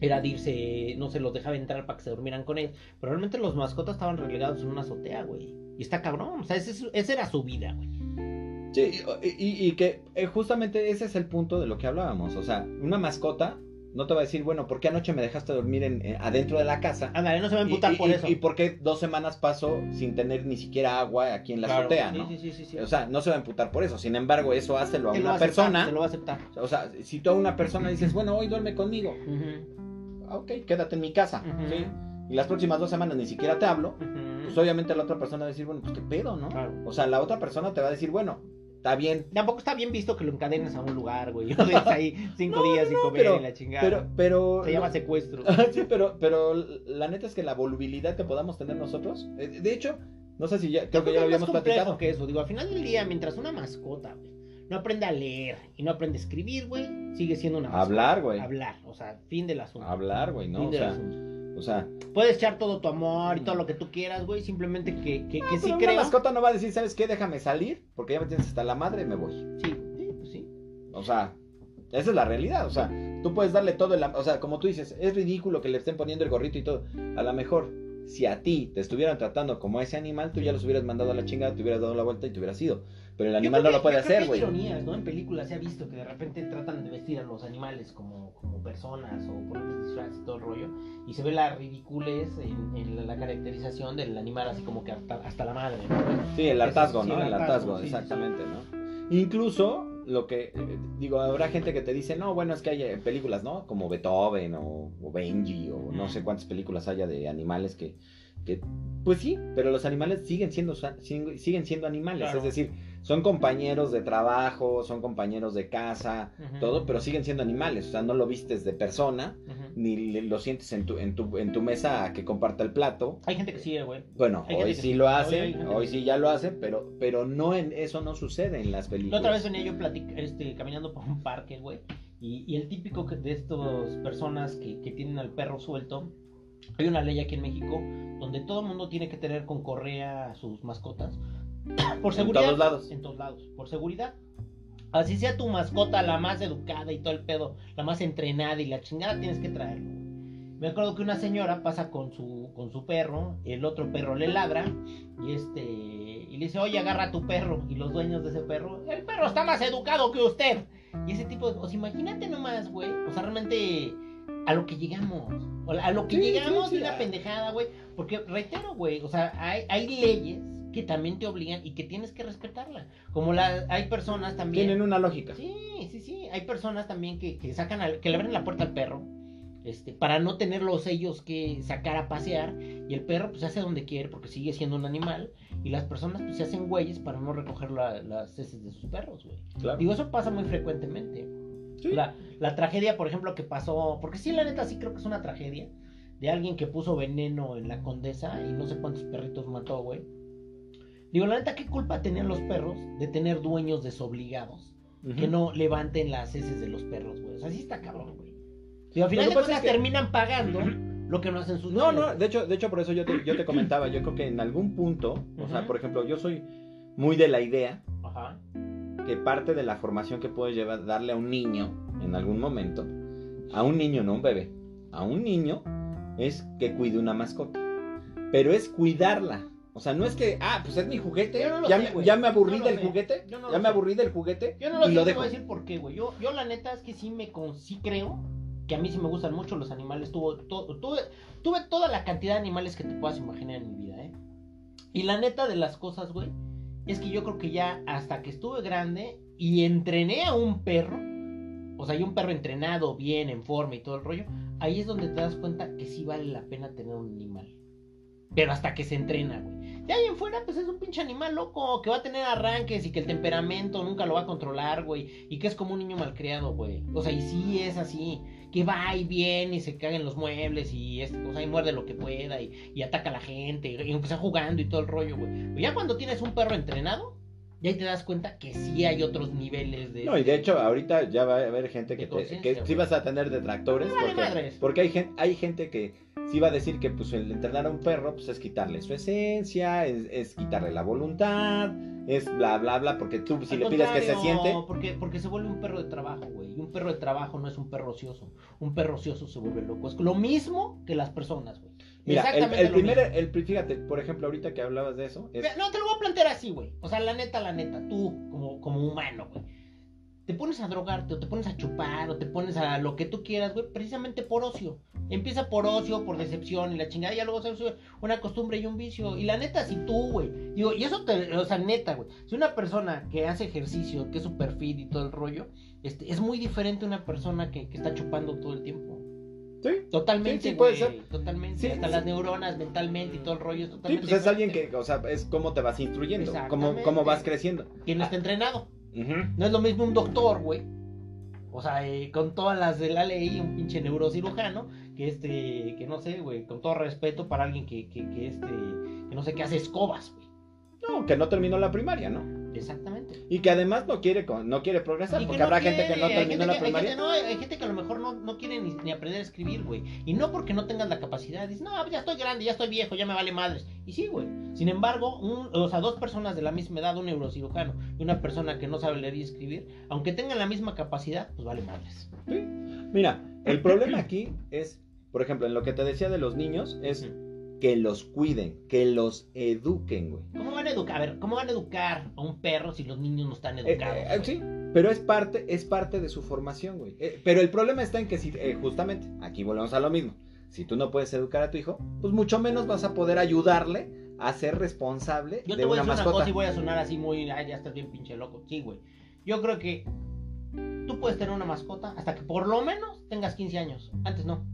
era de irse, no se los dejaba entrar para que se durmieran con ellos. Pero realmente los mascotas estaban relegados en una azotea, güey. Y está cabrón, o sea, esa era su vida, güey. Sí, y, y- y que eh, justamente ese es el punto de lo que hablábamos. O sea, una mascota no te va a decir, bueno, ¿por qué anoche me dejaste dormir en, eh, adentro de la casa? Ándale, no se va a emputar y- por y- eso. y por qué dos semanas pasó sin tener ni siquiera agua aquí en la Claro, azotea, ¿no? Sí, sí, sí, sí. O sea, no se va a emputar por eso. Sin embargo, eso Te lo una a aceptar, persona. Te lo va a aceptar. O sea, si tú a una persona dices, bueno, hoy duerme conmigo, ah, ok, quédate en mi casa. Y las próximas dos semanas ni siquiera te hablo, pues obviamente la otra persona va a decir, bueno, pues qué pedo, ¿no? Claro. O sea, la otra persona te va a decir, bueno, está bien. Tampoco está bien visto que lo encadenes a un lugar, güey. Lo dejas ahí cinco No, días no, comer pero- y la chingada. Pero, pero... Se llama secuestro. sí, pero, pero la neta es que la volubilidad que podamos tener nosotros, eh, de hecho, no sé si ya, creo que ya lo habíamos platicado. que eso. Digo, al final del día, mientras una mascota, güey, no aprende a leer y no aprende a escribir, güey, sigue siendo una mascota. Hablar, güey. Hablar, o sea, fin del asunto. Hablar, güey, ¿no? Fin O sea, asunto. O sea, Puedes echar todo tu amor y todo lo que tú quieras, güey, simplemente que, que, que sí pero creo. una mascota no va a decir, ¿sabes qué? Déjame salir, porque ya me tienes hasta la madre, me voy. Sí, sí, pues sí. O sea, esa es la realidad. O sea, tú puedes darle todo el... O sea, como tú dices, es ridículo que le estén poniendo el gorrito y todo. A lo mejor, si a ti te estuvieran tratando como a ese animal, tú ya los hubieras mandado a la chingada, te hubieras dado la vuelta y te hubieras ido. Pero el animal no que- lo puede yo hacer, güey. ironías, ¿no? En películas se ha visto que de repente tratan de vestir a los animales como, como personas o ponerles disfraces y todo el rollo. Y se ve la ridiculez en, en la, caracterización del animal así como que hasta, hasta la madre, ¿no? Sí, el hartazgo, sí, ¿no? el El hartazgo, sí, exactamente, ¿no? Incluso lo que, eh, digo, habrá gente que te dice, no, bueno, es que hay eh, películas, ¿no? Como Beethoven o, o Benji o no sé cuántas películas haya de animales que, que, pues sí, pero los animales siguen siendo, siguen siendo animales, Claro. es decir, son compañeros de trabajo, son compañeros de casa, todo, pero siguen siendo animales, o sea, no lo vistes de persona, Ujú. ni le- lo sientes en tu, en tu, en tu mesa que comparta el plato, Hay gente que sigue, güey. bueno, Hay hoy sí sí. lo hace, hoy sí ya lo hace, pero, pero no en eso no sucede en las La películas. otra vez venía yo platic- este, caminando por un parque, güey. Y, y el típico de estas personas que, que tienen al perro suelto. Hay una ley aquí en México donde todo el mundo tiene que tener con correa a sus mascotas. Por En seguridad. todos lados. En todos lados. Por seguridad. Así sea tu mascota la más educada y todo el pedo, la más entrenada y la chingada, tienes que traerlo. Me acuerdo que una señora pasa con su, con su perro, el otro perro le ladra y este y le dice, oye, agarra a tu perro. Y los dueños de ese perro, el perro está más educado que usted. Y ese tipo de cosas, imagínate nomás, güey. O sea, realmente a lo que llegamos. A lo que Sí, sí, llegamos sí, de una pendejada, güey. Porque reitero, güey, o sea, hay, hay leyes que también te obligan y que tienes que respetarla. Como la, hay personas también. Tienen una lógica. Sí, sí, sí. Hay personas también que, que sacan al- que le abren la puerta al perro. Este, para no tenerlos ellos que sacar a pasear. Y el perro pues hace donde quiere porque sigue siendo un animal. y las personas pues se hacen güeyes para no recoger la- las heces de sus perros, güey. Claro. Digo, eso pasa muy frecuentemente. Sí. La, la tragedia, por ejemplo, que pasó, porque sí, la neta, sí creo que es una tragedia, de alguien que puso veneno en la condesa y no sé cuántos perritos mató, güey. Digo, la neta, ¿qué culpa tenían los perros de tener dueños desobligados que no levanten las heces de los perros, güey? O sea, sí está cabrón, güey. Digo, al final de cuentas es que- terminan pagando lo que no hacen sus No, dueños. no, de hecho, de hecho por eso yo te, yo te comentaba, yo creo que en algún punto, o sea, por ejemplo, yo soy muy de la idea Ajá. que parte de la formación que puedes llevar, darle a un niño en algún momento, a un niño, no un bebé, a un niño es que cuide una mascota. Pero es cuidarla. O sea, no es que, ah, pues es mi juguete, Yo no lo ya, sé, me, ya me aburrí no del sé. juguete, Yo no ya me sé. aburrí del juguete Yo no lo y sé, lo te dejo. voy a decir por qué, güey. Yo, yo la neta es que sí me con, sí creo que a mí sí me gustan mucho los animales. Tuvo, to- tuve, tuve toda la cantidad de animales que te puedas imaginar en mi vida, ¿eh? Y la neta de las cosas, güey, es que yo creo que ya hasta que estuve grande y entrené a un perro, o sea, y un perro entrenado, bien, en forma y todo el rollo, ahí es donde te das cuenta que sí vale la pena tener un animal. Pero hasta que se entrena, güey. De ahí en fuera, pues es un pinche animal loco que va a tener arranques y que el temperamento nunca lo va a controlar, güey. Y que es como un niño malcriado, güey. O sea, y sí es así. Que va y viene y se caga en los muebles y este cosa y muerde lo que pueda y, y ataca a la gente. Y aunque está jugando y todo el rollo, güey. Ya cuando tienes un perro entrenado, ya ahí te das cuenta que sí hay otros niveles de. No, y de hecho, ahorita ya va a haber gente que, te- sí vas a tener detractores. Porque porque hay, gen- hay gente que sí va a decir que pues el entrenar a un perro pues es quitarle su esencia, es, es quitarle la voluntad, es bla, bla, bla, porque tú si Al le pides que se siente... Porque, porque se vuelve un perro de trabajo, güey. Y un perro de trabajo no es un perro ocioso. Un perro ocioso se vuelve loco. Es lo mismo que las personas, güey. Mira, el, el primer, el, fíjate, por ejemplo, ahorita que hablabas de eso, es... No, te lo voy a plantear así, güey. O sea, la neta, la neta, tú, como, como humano, güey. Te pones a drogarte, o te pones a chupar, o te pones a lo que tú quieras, güey, precisamente por ocio. Empieza por ocio, por decepción y la chingada, y ya luego se hace una costumbre y un vicio. Y la neta, si tú, güey, digo, y eso te, o sea, neta, güey, si una persona que hace ejercicio, que es super fit y todo el rollo, este, es muy diferente a una persona que, que está chupando todo el tiempo. Sí, Totalmente, Sí, sí, puede ser. Totalmente. Hasta las neuronas mentalmente y todo el rollo es sí, totalmente pues es alguien que, o sea, es cómo te vas instruyendo, cómo, cómo vas creciendo. Que no está entrenado. No es lo mismo un doctor, güey. O sea, eh, con todas las de la ley, un pinche neurocirujano, que este, que no sé, güey, con todo respeto para alguien que, que, que este, que no sé, que hace escobas, güey. No, que no terminó la primaria, ¿no? Exactamente. Y que además no quiere, no quiere progresar, porque no habrá gente que no terminó la que- hay primaria. gente, no, hay, gente que a lo mejor no, no quiere ni, ni aprender a escribir, güey. Y no porque no tengas la capacidad. Dices, no, ya estoy grande, ya estoy viejo, ya me vale madres. Y sí, güey. Sin embargo, un, o sea, dos personas de la misma edad, un neurocirujano y una persona que no sabe leer y escribir, aunque tengan la misma capacidad, pues vale madres. Mira, el problema aquí es, por ejemplo, en lo que te decía de los niños, es que los cuiden, que los eduquen, güey. ¿Cómo van a educar? A ver, ¿cómo van a educar a un perro si los niños no están Eh, educados? eh, sí, pero es parte, es parte de su formación, güey. Eh, pero el problema está en que si, justamente, aquí volvemos a lo mismo. Si tú no puedes educar a tu hijo, pues mucho menos vas a poder ayudarle a ser responsable Yo de te voy a decir una cosa y voy a sonar así muy, ay, ya estás bien pinche loco. Sí, güey. Yo creo que tú puedes tener una mascota hasta que por lo menos tengas 15 años. Antes no.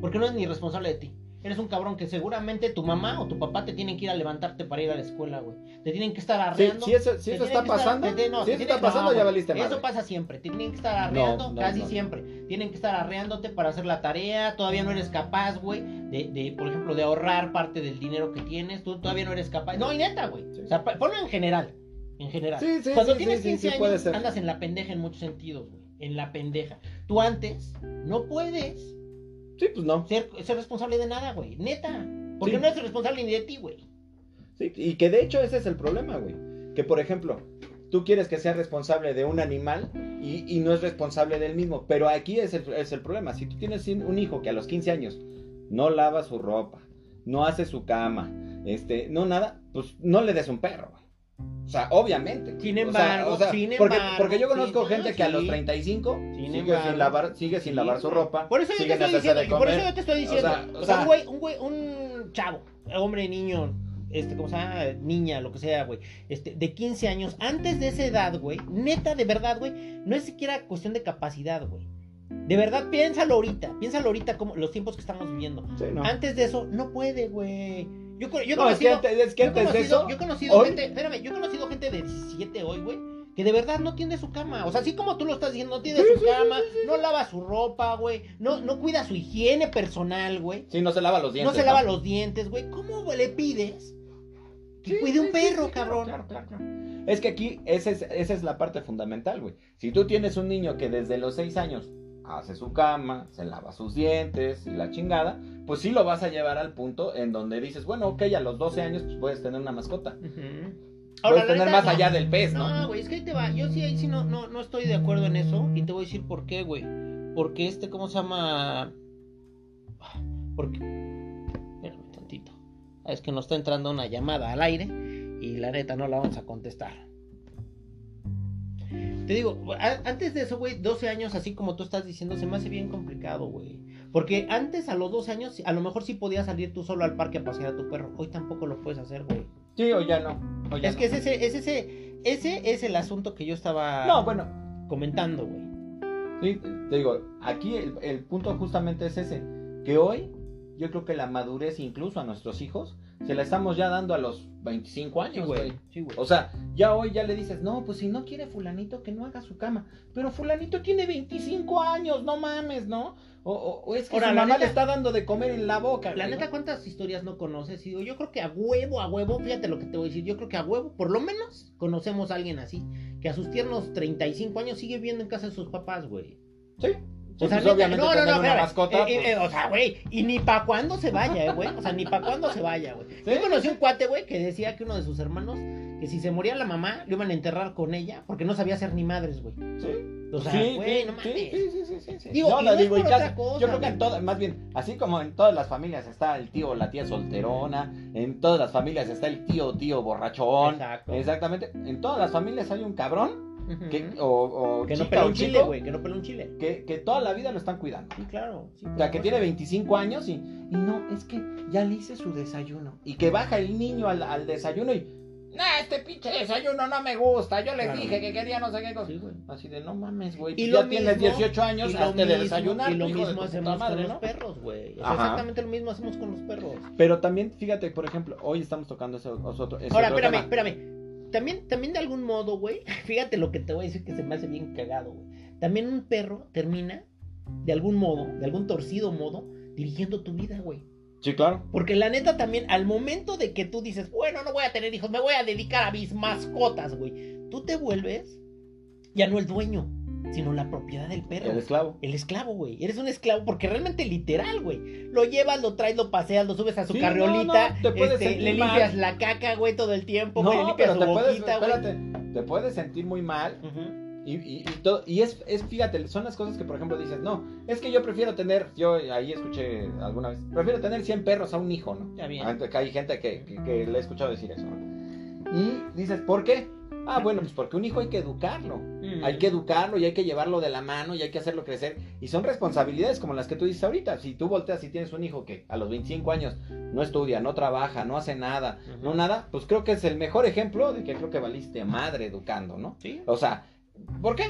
Porque no es ni responsable de ti. Eres un cabrón que seguramente tu mamá o tu papá te tienen que ir a levantarte para ir a la escuela, güey. Te tienen que estar Sí, arreando. si eso, si eso está que estar- pasando, te- no, si eso tienen- está pasando, no, ya valiste madre. Eso pasa siempre. Te tienen que estar arreando No, casi siempre. Tienen que estar arreándote para hacer la tarea. Todavía no eres capaz, güey, de, de, por ejemplo, de ahorrar parte del dinero que tienes. Tú todavía no eres capaz. No, y neta, güey. Sí. O sea, ponlo en general. En general. Sí, sí, Cuando sí, tienes sí, sí, 15 sí, puede años, andas en la pendeja en muchos sentidos, güey. En la pendeja. Tú antes no puedes Sí, pues no. ser, ser responsable de nada, güey. Neta. Porque Sí. no eres responsable ni de ti, güey. Sí, y que de hecho ese es el problema, güey. Que por ejemplo, tú quieres que sea responsable de un animal y, y no es responsable del mismo. Pero aquí es el, es el problema. Si tú tienes un hijo que a los 15 años no lava su ropa, no hace su cama, este, no nada, pues no le des un perro, güey. O sea, obviamente. Sin O sea, embargo, o sea, sin porque, embargo, porque yo conozco sí, gente que a los sí. 35 Sin sigue, embargo, sin lavar, sigue sin lavar su ropa, Por eso yo te estoy diciendo, de y por comer. eso yo te estoy diciendo. O O sea, sea, o sea- un güey, un güey, un chavo, hombre, niño, este, ¿cómo se llama? Niña, lo que sea, güey. Este, de 15 años, antes de esa edad, güey, neta, de verdad, güey, no es siquiera cuestión de capacidad, güey. De verdad, piénsalo ahorita, piénsalo ahorita como los tiempos que estamos viviendo. Sí, no. Antes de eso, no puede, güey. Yo, yo No, es que conocido, antes, es que de eso. yo he conocido hoy- gente, espérame, yo he conocido gente de 17 hoy, güey, que de verdad no tiene su cama. O sea, así como tú lo estás diciendo, no tiene su cama, no lava su ropa, güey, no, no cuida su higiene personal, güey. Sí, no se lava los dientes. No se lava los dientes, güey. ¿Cómo le pides que Sí, cuide un sí, perro, sí, cabrón? claro, claro, claro. Es que aquí esa es, esa es la parte fundamental, güey. Si tú tienes un niño que desde los seis años hace su cama, se lava sus dientes y la chingada, pues sí lo vas a llevar al punto en donde dices, bueno, ok, a los 12 años pues puedes tener una mascota. Puedes tener más no. allá del pez, ¿no? No, güey, es que ahí te va. Yo sí, ahí sí no, no, no estoy de acuerdo en eso. Y te voy a decir por qué, güey. Porque este, ¿cómo se llama? Porque. Espérame tantito. Es que nos está entrando una llamada al aire. Y la neta no la vamos a contestar. Te digo, antes de eso, güey, 12 años, así como tú estás diciendo, se me hace bien complicado, güey. Porque antes, a los 12 años, a lo mejor sí podías salir tú solo al parque a pasear a tu perro. Hoy tampoco lo puedes hacer, güey. Sí, o ya no. o ya Es no. que es ese, es ese, ese es el asunto que yo estaba No, bueno, comentando, güey. Sí, te digo, aquí el, el punto justamente es ese, que hoy yo creo que la madurez incluso a nuestros hijos se la estamos ya dando a los 25 Sí, años, güey. Sí, güey. O sea, ya hoy ya le dices, no, pues si no quiere fulanito que no haga su cama, pero fulanito tiene 25 años, no mames, ¿no? O, o- o es que Ahora, su la mamá neta- le está dando de comer en la boca. La güey, neta, ¿no? ¿cuántas historias no conoces? Y digo, yo creo que a huevo, a huevo, fíjate lo que te voy a decir, yo creo que a huevo, por lo menos, conocemos a alguien así, que a sus tiernos 35 años sigue viviendo en casa de sus papás, güey. Sí. Sí, O sea, pues neta, obviamente no, no, tener no, una mascota. Eh, pues, eh, o sea, güey, y ni pa' cuándo se vaya, eh, güey. O sea, ni pa' cuándo se vaya, güey. Sí, Yo conocí un cuate, güey, que decía que uno de sus hermanos, que si se moría la mamá, lo iban a enterrar con ella, porque no sabía hacer ni madres, güey. sí. O sea, sí, güey, sí, no sí, mames. sí, sí, sí, sí. Digo, No, no digo, y otra cosa, yo creo que en todas, más bien, así como en todas las familias está el tío o la tía solterona, en todas las familias está el tío o tío borrachón. Exacto. Exactamente. En todas las familias hay un cabrón Que, o, o Que no chica o un chile, güey, que no peló un chile. que, que toda la vida lo están cuidando. Sí, claro. sí, O sea, que tiene 25 años y, y no, es que ya le hice su desayuno. Y que baja el niño al, al desayuno y, no, este pinche desayuno no me gusta. Yo les Claro. dije que quería no sé qué cosa. Sí. Así de, no mames, güey. Y pues ya tienes mismo- 18 años, hazte de desayunar. y lo hijo de mismo tu hacemos madre, con ¿no? los perros, güey. O sea, exactamente lo mismo hacemos con los perros. Pero también, fíjate, por ejemplo, hoy estamos tocando ese, ese otro, ese Ahora, otro espérame, tema. espérame. También, también de algún modo, güey, fíjate lo que te voy a decir que se me hace bien cagado, güey. También un perro termina, de algún modo, de algún torcido modo, dirigiendo tu vida, güey. Sí, claro. Porque la neta también, al momento de que tú dices, bueno, no voy a tener hijos, me voy a dedicar a mis mascotas, güey. Tú te vuelves ya no el dueño, sino la propiedad del perro. El esclavo. El esclavo, güey. Eres un esclavo porque realmente literal, güey. Lo llevas, lo traes, lo paseas, lo subes a su Sí, carriolita. no, no, te puedes este, le mal. limpias la caca, güey, todo el tiempo, güey. Le No, limpias pero su te puedes, boquita, espérate, te puedes sentir muy mal. Y, y, y todo, y es, es, fíjate, son las cosas que, por ejemplo, dices, no, es que yo prefiero tener, yo ahí escuché alguna vez, prefiero tener 100 perros a un hijo, ¿no? Ya bien. Que hay gente que, que, que le he escuchado decir eso, ¿no? Y dices, ¿por qué? Ah, bueno, pues porque un hijo hay que educarlo. Mm. Hay que educarlo y hay que llevarlo de la mano y hay que hacerlo crecer. Y son responsabilidades como las que tú dices ahorita. Si tú volteas y tienes un hijo que a los 25 años no estudia, no trabaja, no hace nada, no nada, pues creo que es el mejor ejemplo de que creo que valiste madre educando, ¿no? Sí. O sea, ¿por qué?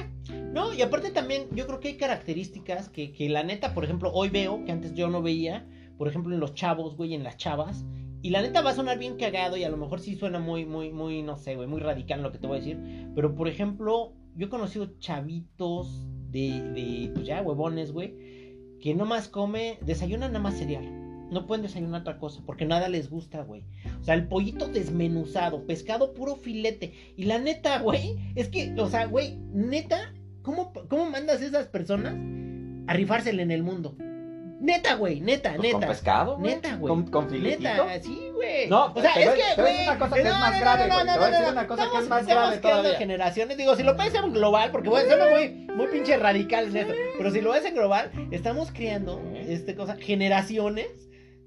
No, y aparte también yo creo que hay características que, que la neta, por ejemplo, hoy veo, que antes yo no veía, por ejemplo, en los chavos, güey, en las chavas. Y la neta va a sonar bien cagado y a lo mejor sí suena muy, muy, muy, no sé, güey, muy radical lo que te voy a decir. Pero, por ejemplo, yo he conocido chavitos de, pues ya, huevones, güey, que nomás come, desayunan nada más cereal. No pueden desayunar otra cosa porque nada les gusta, güey. O sea, el pollito desmenuzado, pescado puro filete. Y la neta, güey, es que, o sea, güey, neta, ¿cómo, cómo mandas a esas personas a rifársela en el mundo? Neta, güey, neta, Pues con neta. pescado, güey. Neta, güey. Con, con filetito. Neta, sí, güey. No, o sea, te es que, güey. una cosa que es más grave, güey. Te voy a decir una cosa que es Estamos- más estamos grave todavía. generaciones. Digo, si lo ves en global, porque bueno, suena muy, muy pinche radical en esto. Pero si lo ves en global, estamos creando, este cosa, generaciones.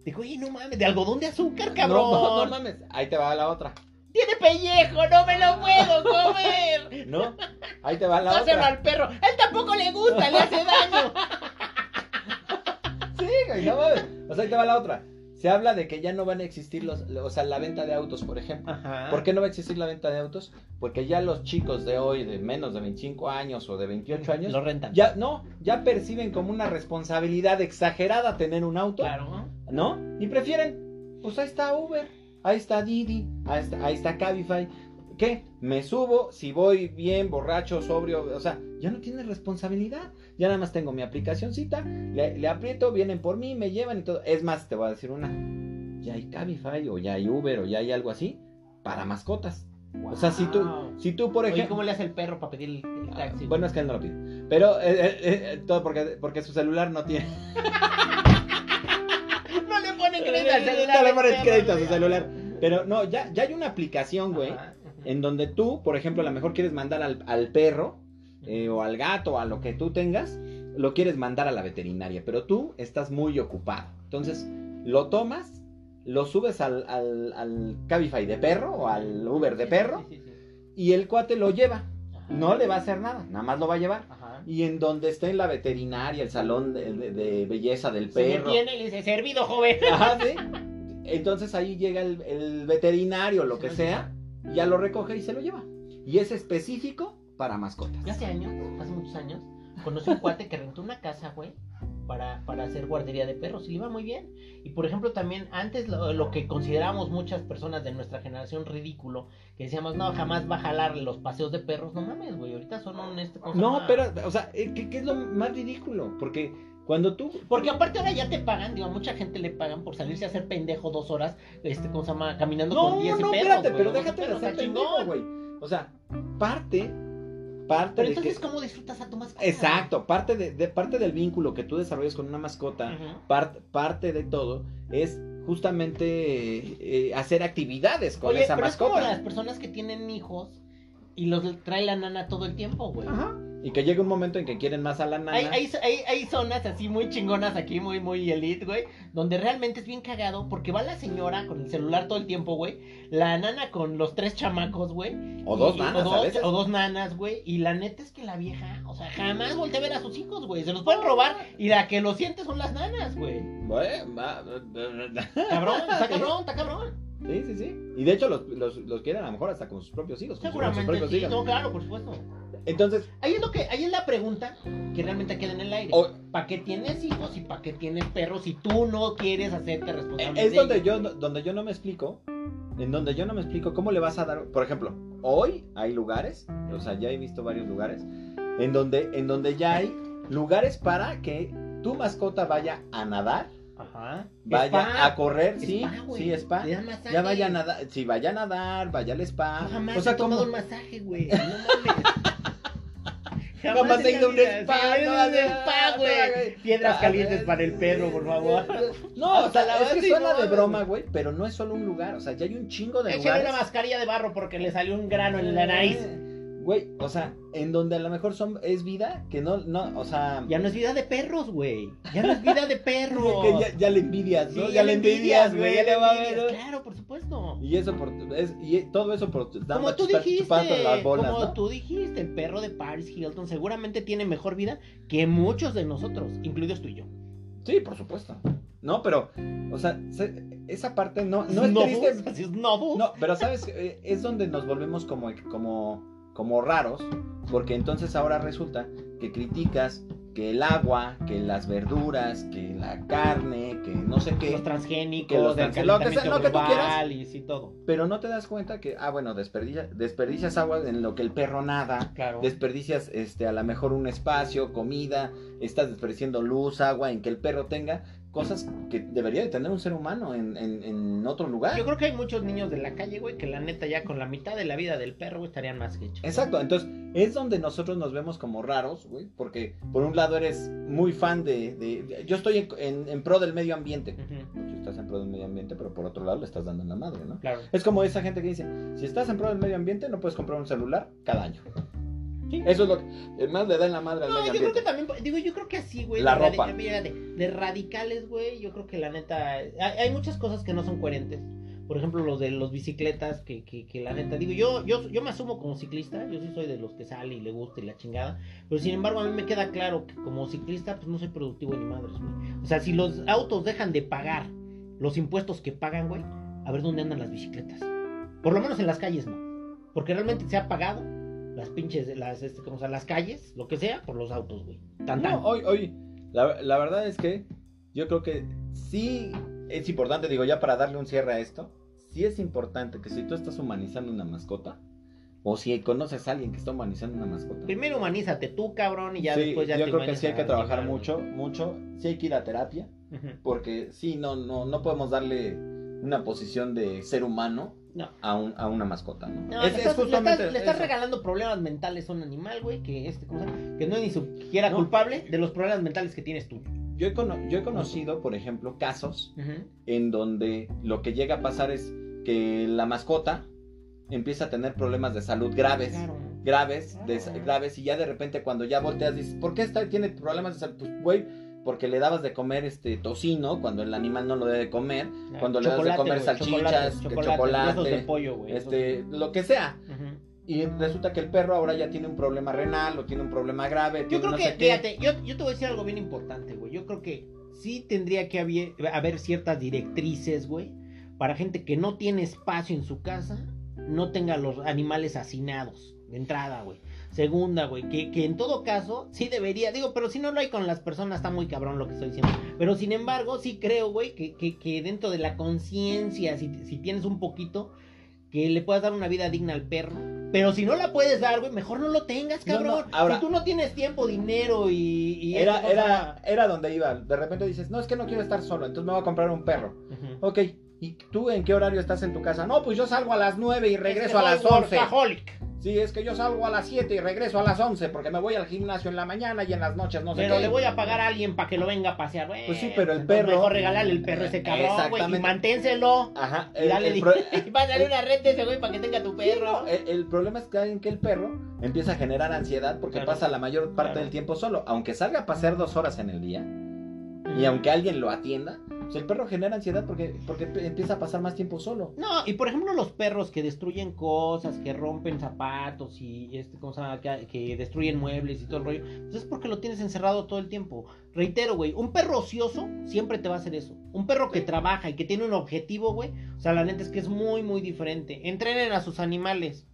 Digo, oye, no mames, de algodón de azúcar, cabrón. No, no, no mames. Ahí te va la otra. Tiene pellejo, no me lo puedo comer. ¿No? Ahí te va la Dáselo otra. al perro. Él tampoco le gusta, le hace daño. Sí, güey, no mames. O sea, ahí te va la otra. Se habla de que ya no van a existir los, o sea, la venta de autos, por ejemplo. Ajá. ¿Por qué no va a existir la venta de autos? Porque ya los chicos de hoy, de menos de 25 años o de 28 años, Lo rentan. ya no, ya perciben como una responsabilidad exagerada tener un auto, Claro. ¿no? Y prefieren pues ahí está Uber, ahí está Didi, ahí está, ahí está Cabify. ¿Qué? Me subo, si voy bien, borracho, sobrio, o sea, ya no tiene responsabilidad. Ya nada más tengo mi aplicacioncita, le, le aprieto, vienen por mí, me llevan y todo. Es más, te voy a decir una. Ya hay Cabify o ya hay Uber o ya hay algo así para mascotas. O sea, si tú, si tú por Oye, ejemplo... ¿cómo le hace el perro para pedir el, el taxi? Bueno, es que él no lo pide. Pero eh, eh, eh, todo porque, porque su celular no tiene. no le ponen crédito al celular. No le perro, crédito a su celular. Pero no, ya, ya hay una aplicación, güey, ajá. En donde tú, por ejemplo, a lo mejor quieres mandar al, al perro eh, o al gato, a lo que tú tengas, lo quieres mandar a la veterinaria, pero tú estás muy ocupado. Entonces, lo tomas, lo subes al, al, al Cabify de perro o al Uber de perro sí, sí, sí. y el cuate lo lleva. Ajá. No le va a hacer nada, nada más lo va a llevar. Ajá. Y en donde esté en la veterinaria, el salón de, de- de belleza del Se perro. y le dice, servido, joven. Ajá. Entonces ahí llega el, el veterinario, lo que sea, ya lo recoge y se lo lleva. Y es específico para mascotas. Yo hace años, hace muchos años, conocí un cuate que rentó una casa, güey, para, para hacer guardería de perros y le iba muy bien. Y por ejemplo, también antes lo, lo que considerábamos muchas personas de nuestra generación ridículo, que decíamos, no, jamás va a jalar los paseos de perros, no mames, güey, ahorita son un este No, más- pero, o sea, eh, ¿qué, qué es lo más ridículo? Porque cuando tú... Porque aparte ahora ya te pagan, digo, a mucha gente le pagan por salirse a hacer pendejo dos horas, este, ¿cómo se llama? Caminando No, con 10 no, espérate, güey, pero o 12 déjate de hacer pendejo, güey. O sea, parte, parte Pero de entonces, que... ¿cómo disfrutas a tu mascota? Exacto, parte de, de- parte del vínculo que tú desarrollas con una mascota, part- parte de todo es justamente eh, hacer actividades con Oye, esa pero es como mascota. las personas que tienen hijos y los trae la nana todo el tiempo, güey. Ajá. Y que llega un momento en que quieren más a la nana. Hay, hay, hay, hay zonas así muy chingonas aquí, muy, muy elite, güey, donde realmente es bien cagado porque va la señora con el celular todo el tiempo, güey, la nana con los tres chamacos, güey. o dos y- nanas o a dos, veces. o dos nanas, güey, y la neta es que la vieja, o sea, jamás voltea a ver a sus hijos, güey, se los pueden robar y la que lo siente son las nanas, güey. Cabrón, está cabrón, está cabrón. Sí, sí, sí. Y de hecho los, los, los quieren a lo mejor hasta con sus propios hijos. con sus- con sus Seguramente propios sí, hijos. no, claro, por supuesto. Entonces, Ahí es lo que, ahí es la pregunta que realmente queda en el aire. ¿Para qué tienes hijos y para qué tienes perros si tú no quieres hacerte responsable? es de donde ellos? yo, no- donde yo no me explico. En donde yo no me explico cómo le vas a dar. Por ejemplo, hoy hay lugares. O sea, ya he visto varios lugares. En donde, en donde ya hay lugares para que tu mascota vaya a nadar. Ajá. Vaya Spa. a correr. Sí, Spa, sí, spa. Ya vaya a nadar. Sí, vaya a nadar. Vaya al spa. Yo jamás o sea, he tomado como. un masaje, güey. No mames. Jamás en he ido a un spa, Sí, no, spa, güey. Piedras calientes para el perro, por favor. No, o sea, la es que suena de broma, güey, pero no es solo un lugar, o sea, ya hay un chingo de lugares. una mascarilla de barro porque le salió un grano en la nariz. Güey, o sea, en donde a lo mejor son es vida que no no, o sea, Ya no es vida de perros, güey. Ya no es vida de perros. que ya, ya le envidias, ¿no? Sí, ya, le envidias, güey, ya le va a ver. ¿no? Claro, por supuesto. Y eso por es, y todo eso por Como tú dijiste, las bolas, como ¿no? tú dijiste, el perro de Paris Hilton seguramente tiene mejor vida que muchos de nosotros, incluidos tú y yo. Sí, por supuesto. No, pero o sea, se- esa parte no no es triste. No, pero sabes, Eh, es donde nos volvemos como, como, como raros, porque entonces ahora resulta que criticas que el agua, que las verduras, que la carne, que no sé qué, los transgénicos, que los del trans- lo que sea- lo que tú quieras. y sí todo. pero no te das cuenta que, ah, bueno, desperdicia- desperdicias agua en lo que el perro nada, Claro. desperdicias este, a lo mejor un espacio, comida, estás desperdiciando luz, agua, en que el perro tenga cosas que debería de tener un ser humano en, en, en otro lugar. Yo creo que hay muchos niños de la calle, güey, que la neta ya con la mitad de la vida del perro güey, estarían más que hechos. Exacto, entonces es donde nosotros nos vemos como raros, güey, porque por un lado eres muy fan de... de- de- yo estoy en, en- en pro del medio ambiente. Ujú, Tú estás en pro del medio ambiente, pero por otro lado le estás dando en la madre, ¿no? Claro. Es como esa gente que dice, si estás en pro del medio ambiente, no puedes comprar un celular cada año. Sí. Eso es lo que más le da en la madre al No, medio yo creo que también, digo, yo creo que así, güey. La de, ropa. de, de radicales, güey, yo creo que la neta, hay, hay muchas cosas que no son coherentes. Por ejemplo, los de los bicicletas, que, que, que la neta, digo, yo, yo, yo me asumo como ciclista, yo sí soy de los que sale y le gusta y la chingada, pero sin embargo a mí me queda claro que como ciclista, pues no soy productivo ni madres, güey. O sea, si los autos dejan de pagar los impuestos que pagan, güey, a ver dónde andan las bicicletas. Por lo menos en las calles, no. Porque realmente se ha pagado las pinches, las, este, como sea, las calles, lo que sea, por los autos, güey. Tan, tan. No, hoy, hoy, la, la verdad es que yo creo que sí es importante, digo, ya para darle un cierre a esto, sí es importante que si tú estás humanizando una mascota, o si conoces a alguien que está humanizando una mascota. Primero humanízate tú, cabrón, y ya Sí, después ya yo te creo que sí hay que trabajar mucho, mucho. Sí hay que ir a terapia, porque sí, no, no, no podemos darle una posición de ser humano No. a, un, a una mascota, ¿no? No, Es- le es estás, le justamente estás- le estás eso. regalando problemas mentales a un animal, güey, que este, ¿cómo se llama? que no es ni siquiera No. culpable de los problemas mentales que tienes tú. Yo he, cono- yo he conocido, por ejemplo, casos en donde lo que llega a pasar es que la mascota empieza a tener problemas de salud graves. Claro. Graves, de- Claro. graves, y ya de repente cuando ya volteas dices, ¿por qué está, tiene problemas de salud? Pues, güey, porque le dabas de comer este tocino cuando el animal no lo debe comer, cuando le das de Chocolate, comer güey, salchichas, chocolate, huesos de pollo, güey. este, esos- lo que sea. Ujú. Y resulta que el perro ahora ya tiene un problema renal o tiene un problema grave. Yo creo no que, fíjate, yo, yo te voy a decir algo bien importante, güey. Yo creo que sí tendría que haber, haber ciertas directrices, güey, para gente que no tiene espacio en su casa, no tenga los animales hacinados, de entrada, güey. Segunda, güey, que, que en todo caso sí debería, digo, pero si no lo hay con las personas, está muy cabrón lo que estoy diciendo. Pero sin embargo, sí creo, güey, que, que, que dentro de la conciencia, si, si tienes un poquito, que le puedas dar una vida digna al perro. Pero si no la puedes dar, güey, mejor no lo tengas, cabrón. no, ahora- si tú no tienes tiempo, dinero y... y Era, cosa- era, era donde iba. De repente dices, no, es que no quiero estar solo, entonces me voy a comprar un perro. Ok, ¿y tú en qué horario estás en tu casa? No, pues yo salgo a las 9 y regreso Es que a las soy 11. workaholic. Sí, es que yo salgo a las 7 y regreso a las 11 porque me voy al gimnasio en la mañana y en las noches no sé Pero qué. le voy a pagar a alguien para que lo venga a pasear, güey. Pues sí, pero el Entonces, perro- Mejor regalarle el perro a ese cabrón, güey. Y manténselo. Ajá, Y dale, el, pro- y va a darle una red de ese güey para que tenga tu perro. el- el problema es que, en que el perro empieza a generar ansiedad porque Claro. pasa la mayor parte Claro. del tiempo solo. Aunque salga a pasear dos horas en el día y aunque alguien lo atienda, pues el perro genera ansiedad porque, porque empieza a pasar más tiempo solo. No, y por ejemplo los perros que destruyen cosas, que rompen zapatos y este, ¿cómo se llama? Que, que destruyen muebles y todo el rollo, pues es porque lo tienes encerrado todo el tiempo. Reitero, güey, un perro ocioso siempre te va a hacer eso. Un perro que trabaja y que tiene un objetivo, güey, o sea, la neta es que es muy, muy diferente. Entrenen a sus animales.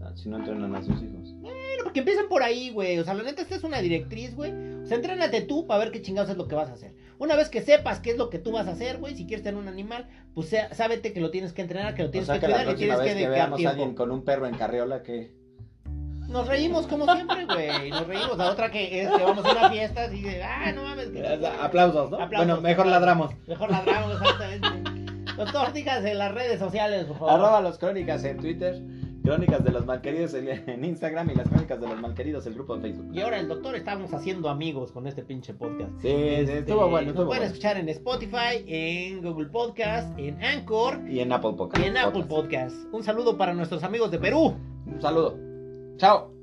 Ah, Si no entrenan a sus hijos. Bueno, porque empiezan por ahí, güey. O sea, la neta, esta es una directriz, güey. O sea, entrénate tú para ver qué chingados es lo que vas a hacer. Una vez que sepas qué es lo que tú vas a hacer, güey, si quieres tener un animal, pues sea- sábete que lo tienes que entrenar, que lo O tienes sea que que cuidar y tienes vez que que veamos a alguien con un perro en carriola que... Nos reímos como siempre, güey. Nos reímos. La otra que es que vamos a una fiesta así de, ah, no mames. que- Aplausos, ¿no? Aplausos, bueno, mejor ladramos. Mejor ladramos, exactamente. Doctor, dígase en las redes sociales, por favor. Arroba los crónicas en Twitter, crónicas de los malqueridos en Instagram y las crónicas de los malqueridos el grupo de Facebook. Y ahora el doctor estamos haciendo amigos con este pinche podcast. Sí, Este, estuvo bueno, Nos estuvo pueden bueno. escuchar en Spotify, en Google Podcast, en Anchor Y en Apple Podcast. y en Apple Podcast. Un saludo para nuestros amigos de Perú. Un saludo. Chao.